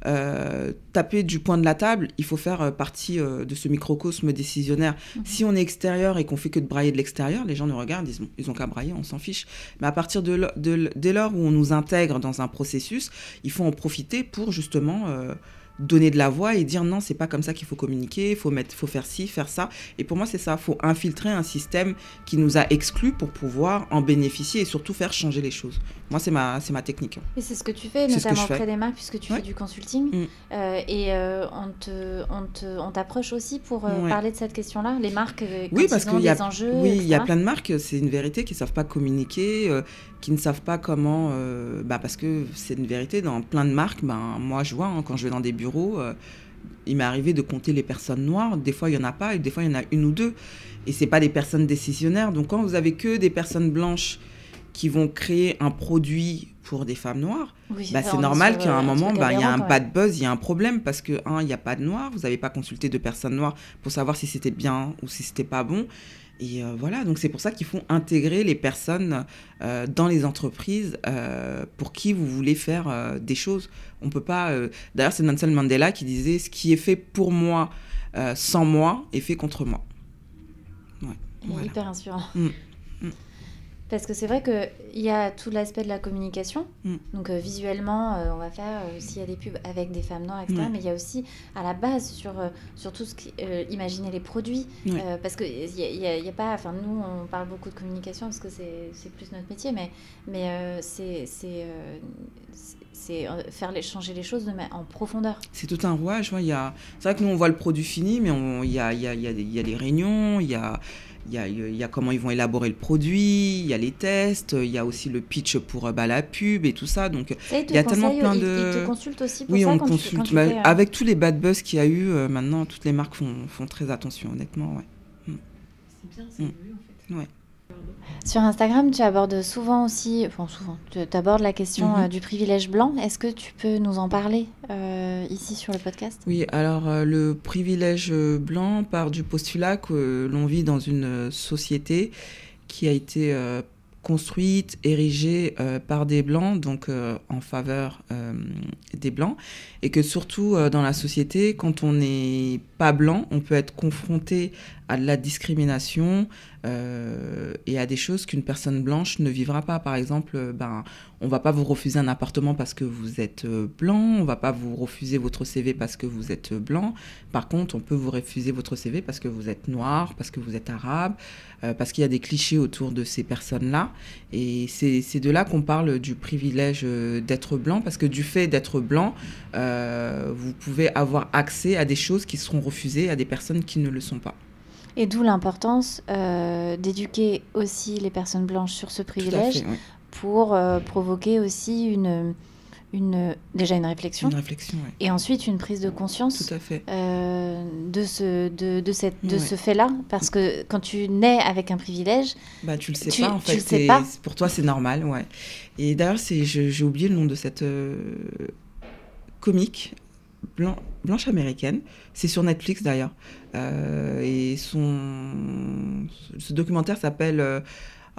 euh, taper du point de la table, il faut faire euh, partie euh, de ce microcosme décisionnaire. Mhm. Si on est extérieur et qu'on fait que de brailler de l'extérieur, les gens nous regardent, ils bon, ils ont qu'à brailler, on s'en fiche. Mais à partir de, dès lors où on nous intègre dans un processus, il faut en profiter pour justement euh, donner de la voix et dire non, c'est pas comme ça qu'il faut communiquer, il faut, mettre, faut faire ci, faire ça. Et pour moi, c'est ça, il faut infiltrer un système qui nous a exclus pour pouvoir en bénéficier et surtout faire changer les choses. Moi, c'est ma, c'est ma technique. Et c'est ce que tu fais, ce que notamment auprès des marques, puisque tu Ouais. fais du consulting. Mm. Euh, et euh, on te, on te- on t'approche aussi pour euh, Ouais. parler de cette question-là, les marques, quand Oui, parce ils ont qu'il y a, des enjeux. oui, il y a plein de marques, c'est une vérité, qui ne savent pas communiquer, qui ne savent pas comment. bah, parce que c'est une vérité, dans plein de marques, ben, moi je vois, hein, quand je vais dans des bureaux, il m'est arrivé de compter les personnes noires. Des fois, il n'y en a pas, et des fois, il y en a une ou deux. Et c'est pas des personnes décisionnaires. Donc, quand vous avez que des personnes blanches qui vont créer un produit pour des femmes noires, Oui, bah, c'est normal qu'à un euh, moment, bah, il y a un bad buzz, il y a un problème parce que, un, il n'y a pas de noirs, vous n'avez pas consulté de personnes noires pour savoir si c'était bien ou si c'était pas bon. Et euh, voilà, donc c'est pour ça qu'il faut intégrer les personnes euh, dans les entreprises euh, pour qui vous voulez faire des choses. On peut pas. D'ailleurs, c'est Nelson Mandela qui disait ce qui est fait pour moi sans moi est fait contre moi. Ouais, voilà. hyper inspirant. Mm. Mm. Parce que c'est vrai qu'il y a tout l'aspect de la communication. Mm. Donc euh, visuellement, euh, on va faire euh, s'il y a des pubs avec des femmes noires, etc. Mais il y a aussi à la base sur, euh, sur tout ce qui... euh, imaginer les produits. Euh, parce qu'il n'y a, pas... Enfin, nous, on parle beaucoup de communication parce que c'est plus notre métier. Mais, mais euh, c'est c'est, euh, euh, faire les, changer les choses de en profondeur. C'est tout un rouage. ouais, y a... C'est vrai que nous, on voit le produit fini, mais il y, a, y, a, y, a, des- y a les réunions, il y a, il y, a, il y a comment ils vont élaborer le produit, il y a les tests, il y a aussi le pitch pour euh, bah, la pub et tout ça. Donc, Ça, il y a tellement plein de... Ils te consultent aussi pour oui, ça on quand tu- consulte. quand tu Bah, fais, euh, Avec tous les bad buzz qu'il y a eu, euh, maintenant, toutes les marques font, font très attention, honnêtement. Ouais. C'est bien, c'est Mm. voulu en fait. Ouais. Sur Instagram, tu abordes souvent aussi, enfin souvent, tu abordes la question Mhm. euh, du privilège blanc. Est-ce que tu peux nous en parler euh, ici sur le podcast? Oui, alors euh, le privilège blanc part du postulat que l'on vit dans une société qui a été euh, construite, érigée par des blancs, donc en faveur des blancs, et que surtout dans la société, quand on n'est pas blanc, on peut être confronté à de la discrimination euh, et à des choses qu'une personne blanche ne vivra pas. Par exemple, euh, ben, on va pas vous refuser un appartement parce que vous êtes euh, blanc, on va pas vous refuser votre CV parce que vous êtes blanc. Par contre, on peut vous refuser votre CV parce que vous êtes noir, parce que vous êtes arabe, parce qu'il y a des clichés autour de ces personnes-là. Et c'est de là qu'on parle du privilège d'être blanc, parce que du fait d'être blanc, vous pouvez avoir accès à des choses qui seront refusées à des personnes qui ne le sont pas. Et d'où l'importance euh, d'éduquer aussi les personnes blanches sur ce privilège fait, oui. pour euh, provoquer aussi une, une, déjà une réflexion Une réflexion, oui. et ensuite une prise de conscience Tout à fait. euh, de ce, de, de cette, de ce fait-là. Parce que quand tu nais avec un privilège, Bah, tu le sais Tu- pas, en tu fait. le sais pas. Pour toi, c'est normal, ouais. Et d'ailleurs, j'ai oublié le nom de cette comique blan- blanche américaine. C'est sur Netflix, d'ailleurs. Euh, et son... Ce documentaire s'appelle... euh,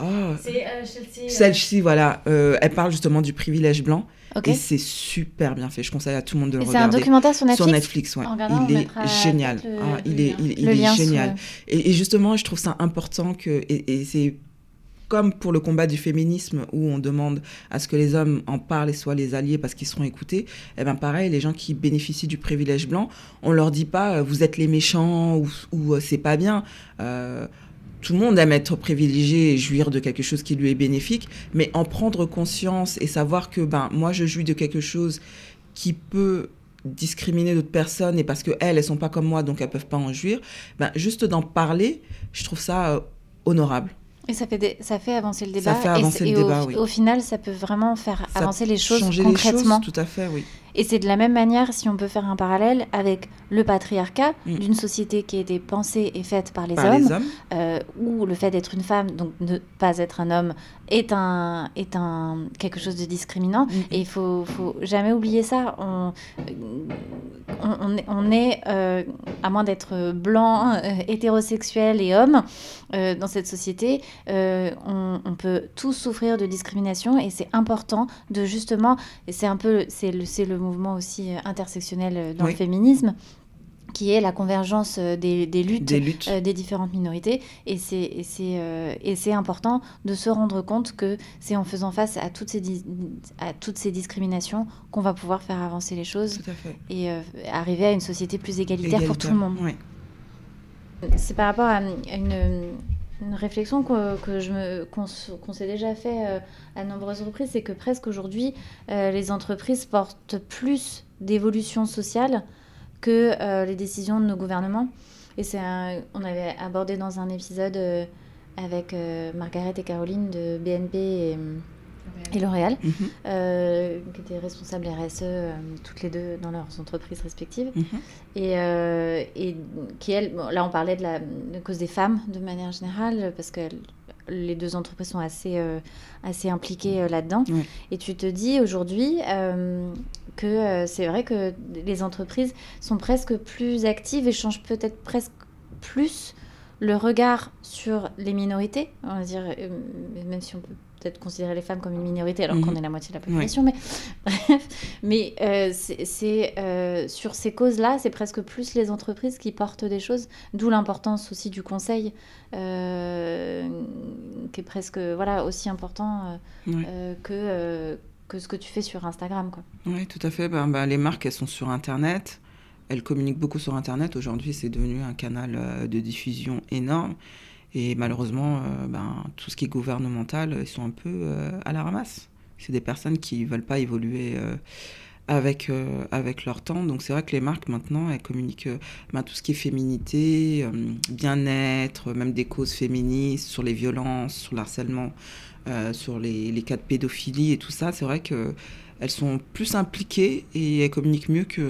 oh, c'est Chelsea. Celle-ci, voilà. Euh, elle parle justement du privilège blanc. Et c'est super bien fait. Je conseille à tout le monde de le Et c'est un regarder. documentaire sur Netflix Sur Netflix, ouais. En regardant, on il est génial. le- Ah, le il est, lien. il, il est génial. euh, Et, et justement, je trouve ça important que, et, et c'est comme pour le combat du féminisme où on demande à ce que les hommes en parlent et soient les alliés parce qu'ils seront écoutés, et ben pareil, les gens qui bénéficient du privilège blanc, on leur dit pas euh, vous êtes les méchants ou, euh, c'est pas bien. Euh, tout le monde aime être privilégié et jouir de quelque chose qui lui est bénéfique, mais en prendre conscience et savoir que ben moi je jouis de quelque chose qui peut discriminer d'autres personnes et parce que elles, elles sont pas comme moi, donc elles peuvent pas en jouir. Ben, juste d'en parler, je trouve ça honorable. Et ça fait, ça fait avancer le débat. Ça fait avancer et, le et débat, au, oui. au final, ça peut vraiment faire Ça avancer les choses Changer concrètement. les choses, tout à fait, oui. Et c'est de la même manière, si on peut faire un parallèle avec le patriarcat Mm. d'une société qui a été pensée et faite par les Par hommes, les hommes. euh, où le fait d'être une femme, donc ne pas être un homme, est un, est un quelque chose de discriminant. Mm. Et il faut, faut jamais oublier ça. On, on, on est, euh, à moins d'être blanc, euh, hétérosexuel et homme, euh, dans cette société, euh, on, on peut tous souffrir de discrimination et c'est important de justement, c'est un peu, c'est le, le mouvement aussi euh, intersectionnel euh, dans Oui. le féminisme, qui est la convergence euh, des, des luttes, Des luttes. euh, des différentes minorités. Et c'est, euh, important de se rendre compte que c'est en faisant face à toutes ces, à toutes ces discriminations qu'on va pouvoir faire avancer les choses et euh, arriver à une société plus égalitaire, pour tout le monde. Oui. C'est par rapport à une, une réflexion que, que je me, qu'on, s'est déjà fait euh, à nombreuses reprises, c'est que presque aujourd'hui, euh, les entreprises portent plus d'évolution sociale que euh, les décisions de nos gouvernements. Et c'est on avait abordé dans un épisode avec Margaret et Caroline de BNP et L'Oréal, Mhm. euh, qui étaient responsables RSE euh, toutes les deux dans leurs entreprises respectives Mhm. et, euh, et qui elles, bon, là on parlait de la de cause des femmes de manière générale parce que les deux entreprises sont assez euh, assez impliquées euh, là-dedans et tu te dis aujourd'hui euh, que euh, c'est vrai que les entreprises sont presque plus actives et changent peut-être presque plus le regard sur les minorités on va dire euh, même si on peut peut-être considérer les femmes comme une minorité alors Mhm. qu'on est la moitié de la population mais bref mais euh, c'est euh, sur ces causes-là, c'est presque plus les entreprises qui portent des choses, d'où l'importance aussi du conseil, euh, qui est presque voilà aussi important que que ce que tu fais sur Instagram, quoi. Oui, tout à fait. Ben, ben, les marques, elles sont sur Internet. Elles communiquent beaucoup sur Internet. Aujourd'hui, c'est devenu un canal de diffusion énorme. Et malheureusement, euh, ben, tout ce qui est gouvernemental, ils sont un peu euh, à la ramasse. C'est des personnes qui ne veulent pas évoluer euh, avec, euh, avec leur temps. Donc c'est vrai que les marques, maintenant, elles communiquent euh, ben, tout ce qui est féminité, euh, bien-être, même des causes féministes, sur les violences, sur le harcèlement, sur les, les cas de pédophilie et tout ça. C'est vrai que elles sont plus impliquées et elles communiquent mieux que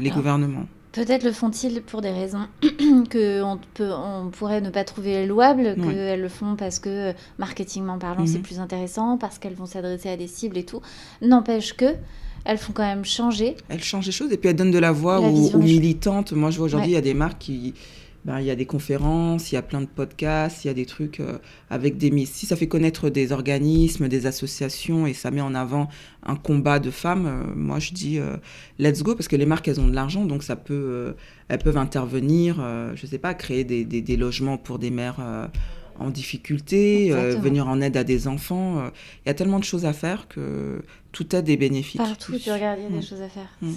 les Alors, gouvernements. Peut-être le font-ils pour des raisons que on, peut, on pourrait ne pas trouver louables, qu'elles le font parce que, marketingment parlant, c'est Mhm. plus intéressant, parce qu'elles vont s'adresser à des cibles et tout. N'empêche que, elles font quand même changer. Elles changent les choses et puis elles donnent de la voix La aux, militantes. Moi, je vois aujourd'hui, il Ouais. y a des marques qui. Ben, il y a des conférences, il y a plein de podcasts, il y a des trucs euh, avec des. Si ça fait connaître des organismes, des associations et ça met en avant un combat de femmes, euh, moi je dis euh, let's go parce que les marques elles ont de l'argent donc ça peut, euh, elles peuvent intervenir, euh, je sais pas, créer des, des- des logements pour des mères euh, en difficulté, euh, venir en aide à des enfants. euh. Il y a tellement de choses à faire que tout aide est bénéfique. Partout, tu regardes, il y a Mm. des choses à faire. Mm.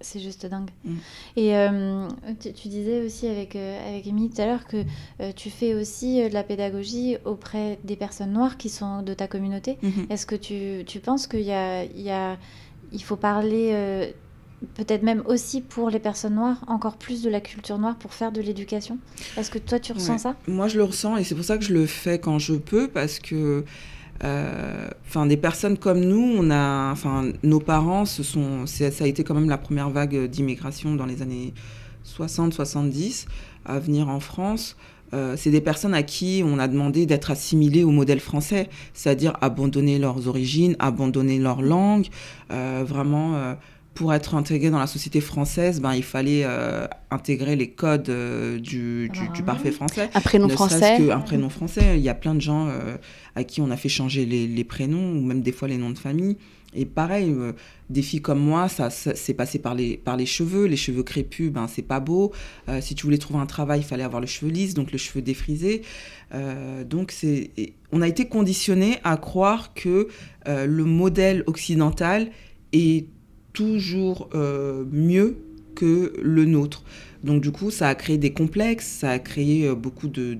C'est, juste dingue. Mm. Et euh, tu, tu disais aussi avec, avec Émilie tout à l'heure que tu fais aussi de la pédagogie auprès des personnes noires qui sont de ta communauté. Mhm. Est-ce que tu, tu penses qu'il y a, il y a, il faut parler euh, peut-être même aussi pour les personnes noires, encore plus de la culture noire pour faire de l'éducation? Est-ce que toi, tu ressens Ouais. ça? Moi, je le ressens et c'est pour ça que je le fais quand je peux parce que, euh, enfin, des personnes comme nous, on a, enfin, nos parents, ce sont, c'est- ça a été quand même la première vague d'immigration dans les années 60-70 à venir en France. Euh, c'est des personnes à qui on a demandé d'être assimilés au modèle français, c'est-à-dire abandonner leurs origines, abandonner leur langue, euh, vraiment pour être intégré dans la société française, ben, il fallait euh, intégrer les codes euh, du, du- du parfait français. Un prénom Ne français. qu'un prénom français. Il y a plein de gens euh, à qui on a fait changer les, les prénoms ou même des fois les noms de famille. Et pareil, euh, des filles comme moi, ça, ça s'est passé par les, par les cheveux. Les cheveux crépus, ben, c'est pas beau. Euh, si tu voulais trouver un travail, il fallait avoir le cheveu lisse, donc le cheveu défrisé. Euh, donc c'est, on a été conditionné à croire que euh, le modèle occidental est toujours euh, mieux que le nôtre. Donc du coup, ça a créé des complexes, ça a créé euh, beaucoup de,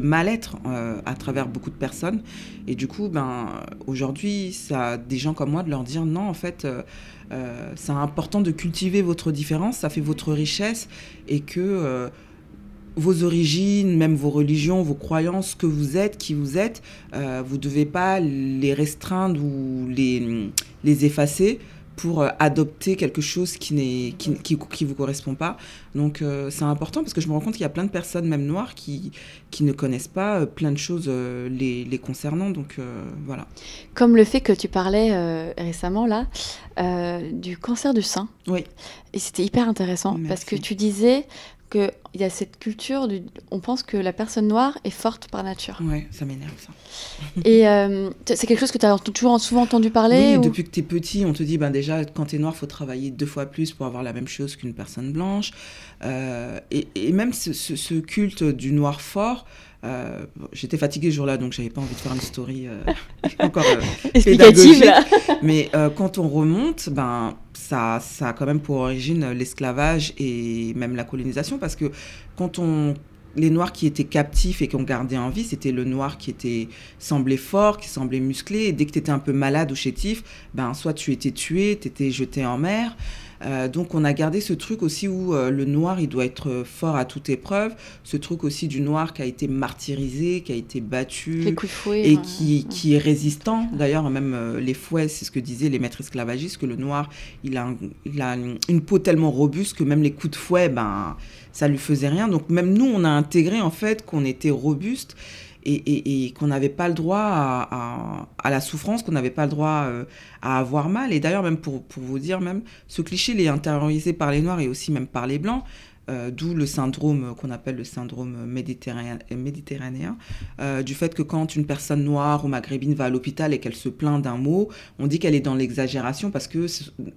mal-être euh, à travers beaucoup de personnes. Et du coup, ben, aujourd'hui, ça a des gens comme moi de leur dire non, en fait, c'est important de cultiver votre différence, ça fait votre richesse et que vos origines, même vos religions, vos croyances, que vous êtes, qui vous êtes, vous ne devez pas les restreindre ou les effacer pour euh, adopter quelque chose qui n'est qui, qui, vous correspond pas. Donc euh, c'est important parce que je me rends compte qu'il y a plein de personnes, même noires, qui, qui ne connaissent pas euh, plein de choses les, les, concernant. Donc voilà. Comme le fait que tu parlais récemment là du cancer du sein. Oui. Et c'était hyper intéressant parce que tu disais il y a cette culture, du, on pense que la personne noire est forte par nature. Ouais, ça m'énerve ça. Et euh, c'est quelque chose que tu as toujours souvent entendu parler Oui, depuis que tu es petit, on te dit ben déjà, quand tu es noir, il faut travailler deux fois plus pour avoir la même chose qu'une personne blanche. Euh, et, et, même ce, ce, culte du noir fort, euh, j'étais fatiguée ce jour-là, donc j'avais pas envie de faire une story euh, encore euh, pédagogique. Mais quand on remonte, ben ça, ça a quand même pour origine l'esclavage et même la colonisation, parce que quand on les noirs qui étaient captifs et qui ont gardé en vie, c'était le noir qui était semblait fort, qui semblait musclé. Et dès que tu étais un peu malade ou chétif, ben soit tu étais tué, tu étais jeté en mer. Euh, donc on a gardé ce truc aussi où euh, le noir, il doit être fort à toute épreuve. Ce truc aussi du noir qui a été martyrisé, qui a été battu et qui, qui, est résistant. D'ailleurs, même euh, les fouets, c'est ce que disaient les maîtres esclavagistes, que le noir, il a, il a une peau tellement robuste que même les coups de fouet, ben, ça lui faisait rien. Donc même nous, on a intégré en fait qu'on était robuste et, qu'on n'avait pas le droit à, la souffrance, qu'on n'avait pas le droit euh, à avoir mal. Et d'ailleurs, même pour, vous dire, même ce cliché, il est intériorisé par les Noirs et aussi même par les Blancs. Euh, d'où le syndrome qu'on appelle le syndrome méditerranéen, méditerranéen euh, du fait que quand une personne noire ou maghrébine va à l'hôpital et qu'elle se plaint d'un mot, on dit qu'elle est dans l'exagération parce que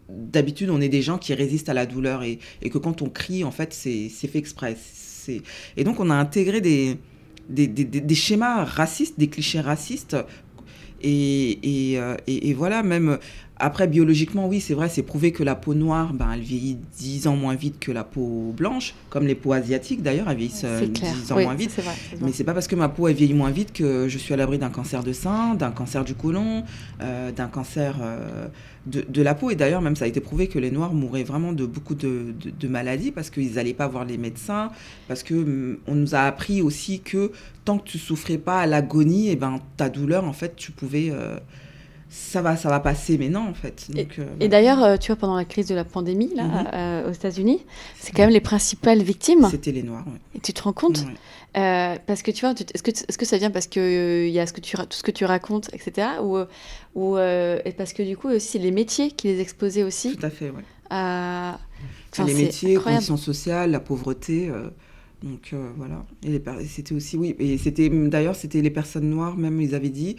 d'habitude on est des gens qui résistent à la douleur et, et que quand on crie, en fait, c'est fait exprès. Et donc on a intégré des, des, schémas racistes, des clichés racistes. Et, euh, et, voilà, même après, biologiquement, oui, c'est vrai, c'est prouvé que la peau noire, ben, elle vieillit 10 ans moins vite que la peau blanche, comme les peaux asiatiques d'ailleurs, elles vieillissent 10 ans moins vite. Vrai, Mais c'est pas parce que ma peau, elle vieillit moins vite que je suis à l'abri d'un cancer de sein, d'un cancer du côlon, euh, d'un cancer euh, de, de, la peau. Et d'ailleurs, même ça a été prouvé que les Noirs mouraient vraiment de beaucoup de, de, maladies parce qu'ils n'allaient pas voir les médecins, parce que mm, on nous a appris aussi que tant que tu souffrais pas à l'agonie, et eh ben, ta douleur, en fait, tu pouvais... Ça va, ça va passer, mais non, en fait. et, euh, d'ailleurs, euh, tu vois, pendant la crise de la pandémie, là, mhm. euh, aux États-Unis, c'est quand même les principales victimes. C'était les Noirs, oui. Et tu te rends compte Parce que, tu vois, est-ce que, est -ce que ça vient parce qu'il il y a ce que tu, tout ce que tu racontes, etc. Ou, ou et parce que, du coup, aussi, les métiers qui les exposaient aussi. Tout à fait, oui. les métiers, les conditions sociales, la pauvreté... Donc voilà. Et c'était aussi, oui, et c'était d'ailleurs, c'était les personnes noires, même, ils avaient dit,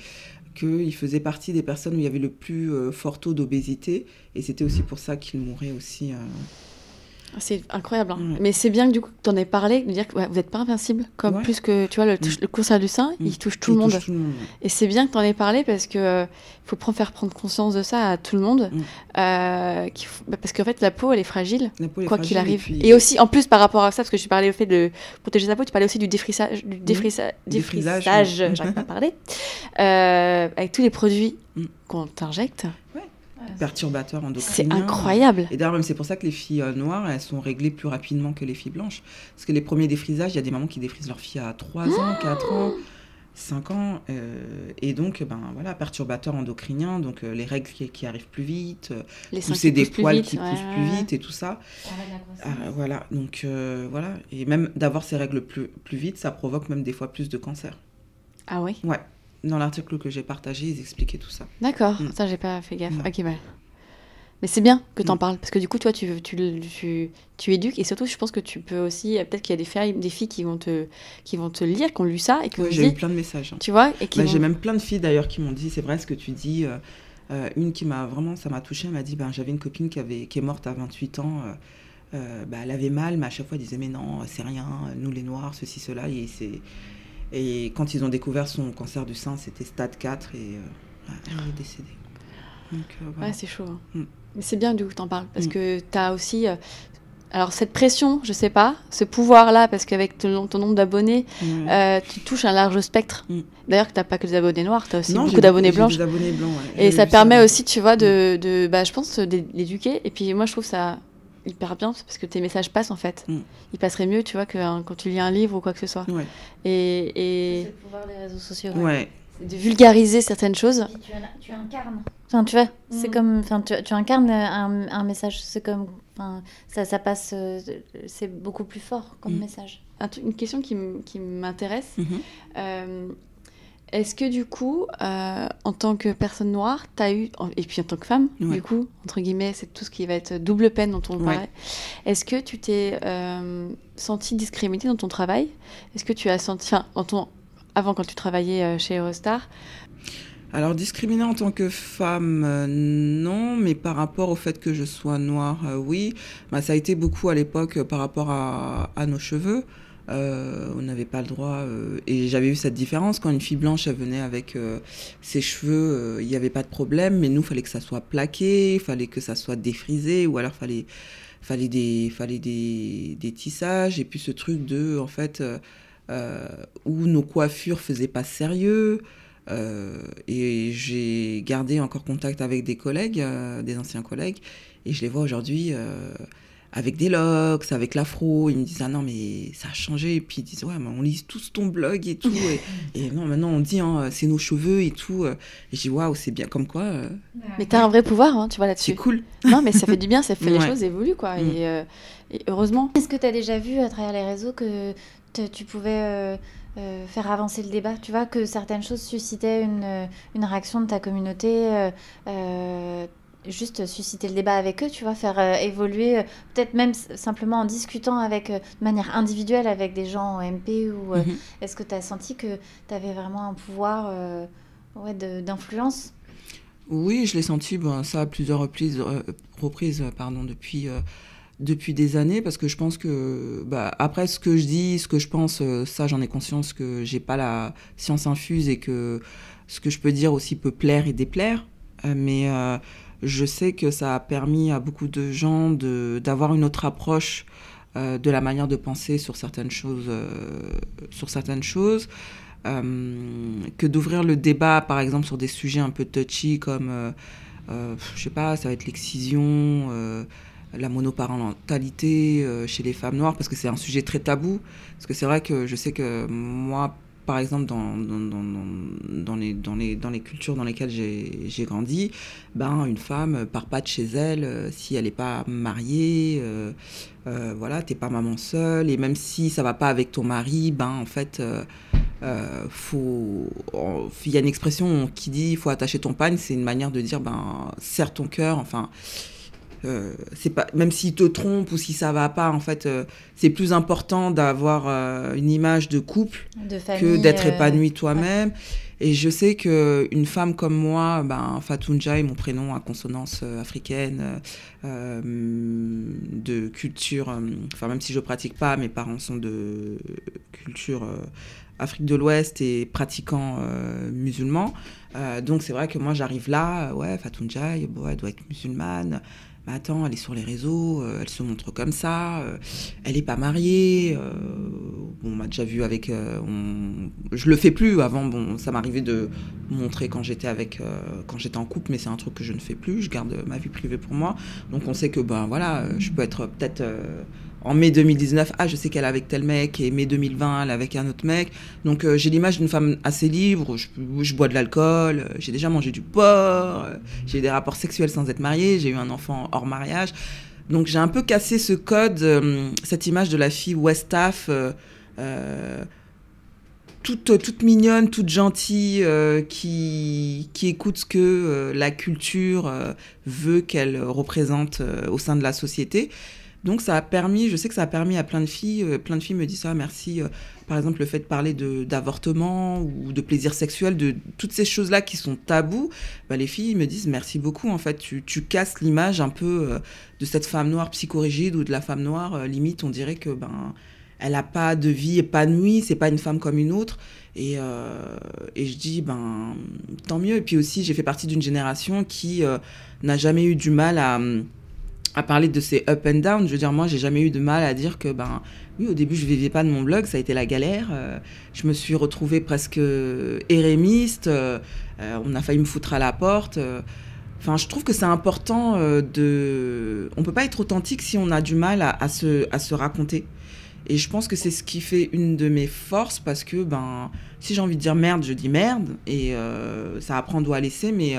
qu'il faisait partie des personnes où il y avait le plus euh, fort taux d'obésité. Et c'était aussi pour ça qu'il mourait aussi. Euh, c'est incroyable. Hein. Mais c'est bien que du coup, tu en aies parlé, de dire que vous n'êtes pas invincible. Comme plus que, tu vois, le, mm. le cancer du sein, il mm. touche tout, le, monde. Et c'est bien que tu en aies parlé parce que euh, faut faire prendre conscience de ça à tout le monde. Mm. Euh, bah, parce qu'en fait, la peau, elle est fragile, quoi qu'il arrive. Et, aussi, en plus, par rapport à ça, parce que je parlais au fait de protéger sa peau, tu parlais aussi du défrisage, du défrissage, défrisage, j'arrive pas à parler, euh, avec tous les produits qu'on t'injecte perturbateurs endocriniens. C'est incroyable. Et d'ailleurs, c'est pour ça que les filles euh, noires, elles sont réglées plus rapidement que les filles blanches. Parce que les premiers défrisages, il y a des mamans qui défrisent leurs filles à 3 ans, 4 ans. 5 ans. Euh, et donc, ben voilà, perturbateurs endocriniens, donc euh, les règles qui, arrivent plus vite, les pousser des poils qui poussent plus vite et tout ça. Ah, voilà, donc voilà. Et même d'avoir ces règles plus, plus vite, ça provoque même des fois plus de cancer. Ah oui Ouais dans l'article que j'ai partagé, ils expliquaient tout ça. D'accord, mm. ça j'ai pas fait gaffe. Ok, bah. Mais c'est bien que tu en mm. parles, parce que du coup, toi, tu, tu, tu, tu, éduques, et surtout, je pense que tu peux aussi, peut-être qu'il y a des filles, des filles qui vont te, qui vont te lire, qui ont lu ça, et qui j'ai eu plein de messages. Hein. Tu vois et bah, J'ai même plein de filles d'ailleurs qui m'ont dit, c'est vrai ce que tu dis. Euh, euh, une qui m'a vraiment, ça m'a touchée, elle m'a dit, ben, j'avais une copine qui, avait, qui est morte à 28 ans. Euh, bah, elle avait mal, mais à chaque fois, elle disait, mais non, c'est rien, nous les noirs, ceci, cela, et c'est et quand ils ont découvert son cancer du sein, c'était stade 4 et euh, elle est décédée. Donc, euh, Ouais, c'est chaud. Hein. Mm. Mais c'est bien du coup que tu en parles, parce mm. que tu as aussi. Euh, alors cette pression, je sais pas, ce pouvoir-là, parce qu'avec ton, ton nombre d'abonnés, tu touches un large spectre. Mm. D'ailleurs, tu n'as pas que des abonnés noirs, tu as aussi Non, beaucoup d'abonnés blancs. des abonnés blancs, ouais. Et ça permet aussi, tu vois, de, de bah, je pense, d'é- d'éduquer. Et puis moi, je trouve ça hyper bien, parce que tes messages passent en fait. Mm. Ils passeraient mieux, tu vois, que hein, quand tu lis un livre ou quoi que ce soit. Ouais. Et, et le pouvoir des réseaux sociaux. Ouais. de vulgariser certaines choses. Tu, tu incarnes. Enfin, tu vois, c'est Mm. comme, enfin, tu, tu incarnes un, un message. C'est comme, enfin, ça, ça passe. euh, C'est beaucoup plus fort comme Mm. message. Un une question qui m'intéresse. Mhm. Euh, Est-ce que du coup, euh, en tant que personne noire, tu as eu, et puis en tant que femme, Ouais. du coup, entre guillemets, c'est tout ce qui va être double peine dont on Ouais. parlait, est-ce que tu t'es euh, sentie discriminée dans ton travail? Est-ce que tu as senti, enfin, en ton- avant quand tu travaillais euh, chez Eurostar, Alors, discriminée en tant que femme, euh, non, mais par rapport au fait que je sois noire, oui. Bah, ça a été beaucoup à l'époque par rapport à, à nos cheveux. Euh, on n'avait pas le droit. euh, et j'avais eu cette différence. Quand une fille blanche, venait avec euh, ses cheveux, il n'y avait pas de problème. Mais nous, fallait que ça soit plaqué, il fallait que ça soit défrisé, ou alors fallait fallait des fallait des, des tissages. Et puis ce truc de, en fait, où nos coiffures faisaient pas sérieux. Et j'ai gardé encore contact avec des collègues, des anciens collègues, et je les vois aujourd'hui avec des locks, avec l'afro. Ils me disent Ah non, mais ça a changé. Et puis ils disent Ouais, mais on lit tous ton blog et tout. et, et non, maintenant on dit hein, C'est nos cheveux et tout. Et je dis Waouh, c'est bien comme quoi. euh, mais tu as un vrai pouvoir, hein, tu vois là-dessus. c'est cool. Non, mais ça fait du bien, ça fait les Ouais. choses évoluent, quoi. Mm. Et, euh, et heureusement. Est-ce que tu as déjà vu à travers les réseaux que tu pouvais euh, euh, faire avancer le débat Tu vois, que certaines choses suscitaient une, une réaction de ta communauté euh, euh, Juste susciter le débat avec eux, tu vois, faire euh, évoluer, euh, peut-être même simplement en discutant avec, euh, de manière individuelle avec des gens en MP ou Mhm. est-ce que tu as senti que tu avais vraiment un pouvoir ouais, d'influence? Oui, je l'ai senti, ben, ça à plusieurs reprises, reprises pardon, depuis, depuis des années, parce que je pense que, bah, après ce que je dis, ce que je pense, ça j'en ai conscience que j'ai pas la science infuse et que ce que je peux dire aussi peut plaire et déplaire, mais euh, je sais que ça a permis à beaucoup de gens d'avoir une autre approche euh, de la manière de penser sur certaines choses, euh, sur certaines choses. Euh, que d'ouvrir le débat, par exemple, sur des sujets un peu touchy comme, je sais pas, ça va être l'excision, la monoparentalité chez les femmes noires, parce que c'est un sujet très tabou. Parce que c'est vrai que je sais que moi, par exemple, dans, dans, les, cultures dans lesquelles j'ai grandi, ben, une femme part pas de chez elle euh, si elle n'est pas mariée. euh, euh, voilà, t'es pas maman seule. Et même si ça va pas avec ton mari, ben, en fait, Il y a une expression qui dit il faut attacher ton pagne. C'est une manière de dire ben, serre ton cœur. Enfin. Euh, c'est pas même s'il te trompe ou si ça va pas en fait euh, c'est plus important d'avoir euh, une image de couple de que d'être épanoui toi-même. Et je sais que une femme comme moi, ben, Fatou Ndiaye, mon prénom à consonance africaine, de culture, enfin même si je pratique pas, mes parents sont de culture Afrique de l'Ouest et pratiquants euh, musulmans. Euh, donc c'est vrai que moi j'arrive là, euh, ouais, Fatou Ndiaye, bon, elle doit être musulmane. Mais attends, elle est sur les réseaux, euh, elle se montre comme ça, euh, elle est pas mariée. euh, on m'a déjà vu avec. on- Je le fais plus. Avant, bon, ça m'arrivait de montrer quand j'étais avec, quand j'étais en couple, mais c'est un truc que je ne fais plus. Je garde ma vie privée pour moi. Donc on sait que ben voilà, je peux être peut-être en mai 2019. Ah, je sais qu'elle est avec tel mec et mai 2020, elle est avec un autre mec. Donc euh, j'ai l'image d'une femme assez libre. Je, je bois de l'alcool. euh, J'ai déjà mangé du porc. euh, J'ai eu des rapports sexuels sans être mariée. J'ai eu un enfant hors mariage. Donc j'ai un peu cassé ce code, cette image de la fille Westaf, toute, toute mignonne, toute gentille, qui, qui écoute ce que la culture veut qu'elle représente au sein de la société. Donc ça a permis, je sais que ça a permis à plein de filles, euh, plein de filles me disent ça, merci. euh, par exemple, le fait de parler d'avortement ou de plaisir sexuel, de toutes ces choses-là qui sont tabous, bah, les filles me disent merci beaucoup. En fait, tu, tu casses l'image un peu euh, de cette femme noire psychorigide ou de la femme noire, limite, on dirait que ben elle a pas de vie épanouie, c'est pas une femme comme une autre. Et, et je dis, ben, tant mieux. Et puis aussi, j'ai fait partie d'une génération qui n'a jamais eu du mal à, à parler de ces up and down. Je veux dire, moi, j'ai jamais eu de mal à dire que, ben, oui, au début, je vivais pas de mon blog, ça a été la galère. Euh, je me suis retrouvée presque érémiste. Euh, euh, on a failli me foutre à la porte. Enfin, je trouve que c'est important de. On peut pas être authentique si on a du mal à, à, se, à se raconter. Et je pense que c'est ce qui fait une de mes forces parce que, ben, si j'ai envie de dire merde, je dis merde. Et ça apprend doit laisser, mais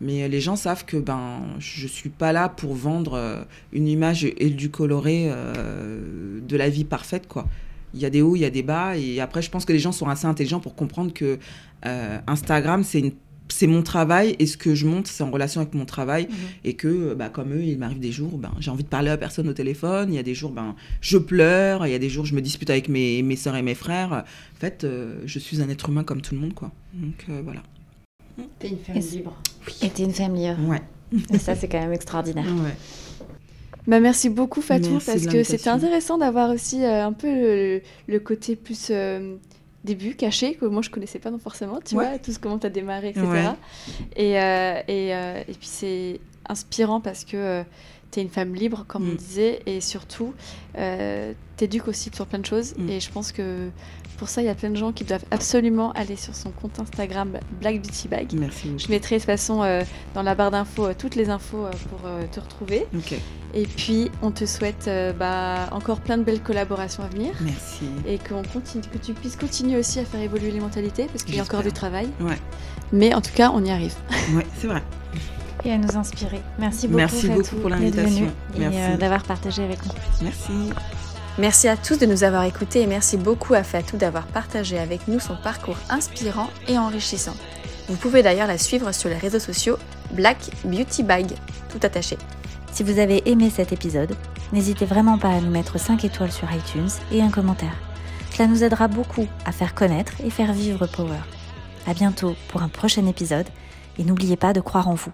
mais les gens savent que ben, je suis pas là pour vendre euh, une image édulcorée euh, de la vie parfaite, quoi. Il y a des hauts, il y a des bas. Et après, je pense que les gens sont assez intelligents pour comprendre que euh, Instagram, c'est une c'est mon travail et ce que je montre, c'est en relation avec mon travail. Mhm. Et que, bah, comme eux, il m'arrive des jours, ben, j'ai envie de parler à personne au téléphone. Il y a des jours, ben, je pleure. Il y a des jours, je me dispute avec mes, mes soeurs et mes frères. En fait, je suis un être humain comme tout le monde. Quoi. Donc, voilà. T'es une femme libre. Et t'es une femme libre. Ouais. Et ça, c'est quand même extraordinaire. Ouais. Bah, merci beaucoup Fatou parce que c'était intéressant d'avoir aussi euh, un peu le, côté plus euh, début caché que moi je connaissais pas non forcément tu vois tout ce comment tu as démarré etc et, euh, et, et, puis c'est inspirant parce que tu es une femme libre comme on mm. disait et surtout t'éduques aussi sur plein de choses mm. et je pense que pour ça, il y a plein de gens qui doivent absolument aller sur son compte Instagram Black Beauty Bag. Merci. Je mettrai de toute façon euh, dans la barre d'infos euh, toutes les infos euh, pour te retrouver. Ok. Et puis, on te souhaite bah, encore plein de belles collaborations à venir. Merci. Et qu'on continue, que tu puisses continuer aussi à faire évoluer les mentalités parce qu'il y a encore du travail. Ouais. Mais en tout cas, on y arrive. Ouais, c'est vrai. Et à nous inspirer. Merci beaucoup. Merci beaucoup pour l'invitation. Et d'avoir partagé avec nous. Merci. Merci à tous de nous avoir écoutés et merci beaucoup à Fatou d'avoir partagé avec nous son parcours inspirant et enrichissant. Vous pouvez d'ailleurs la suivre sur les réseaux sociaux Black Beauty Bag, tout attaché. Si vous avez aimé cet épisode, n'hésitez vraiment pas à nous mettre 5 étoiles sur iTunes et un commentaire. Cela nous aidera beaucoup à faire connaître et faire vivre Power. À bientôt pour un prochain épisode et n'oubliez pas de croire en vous.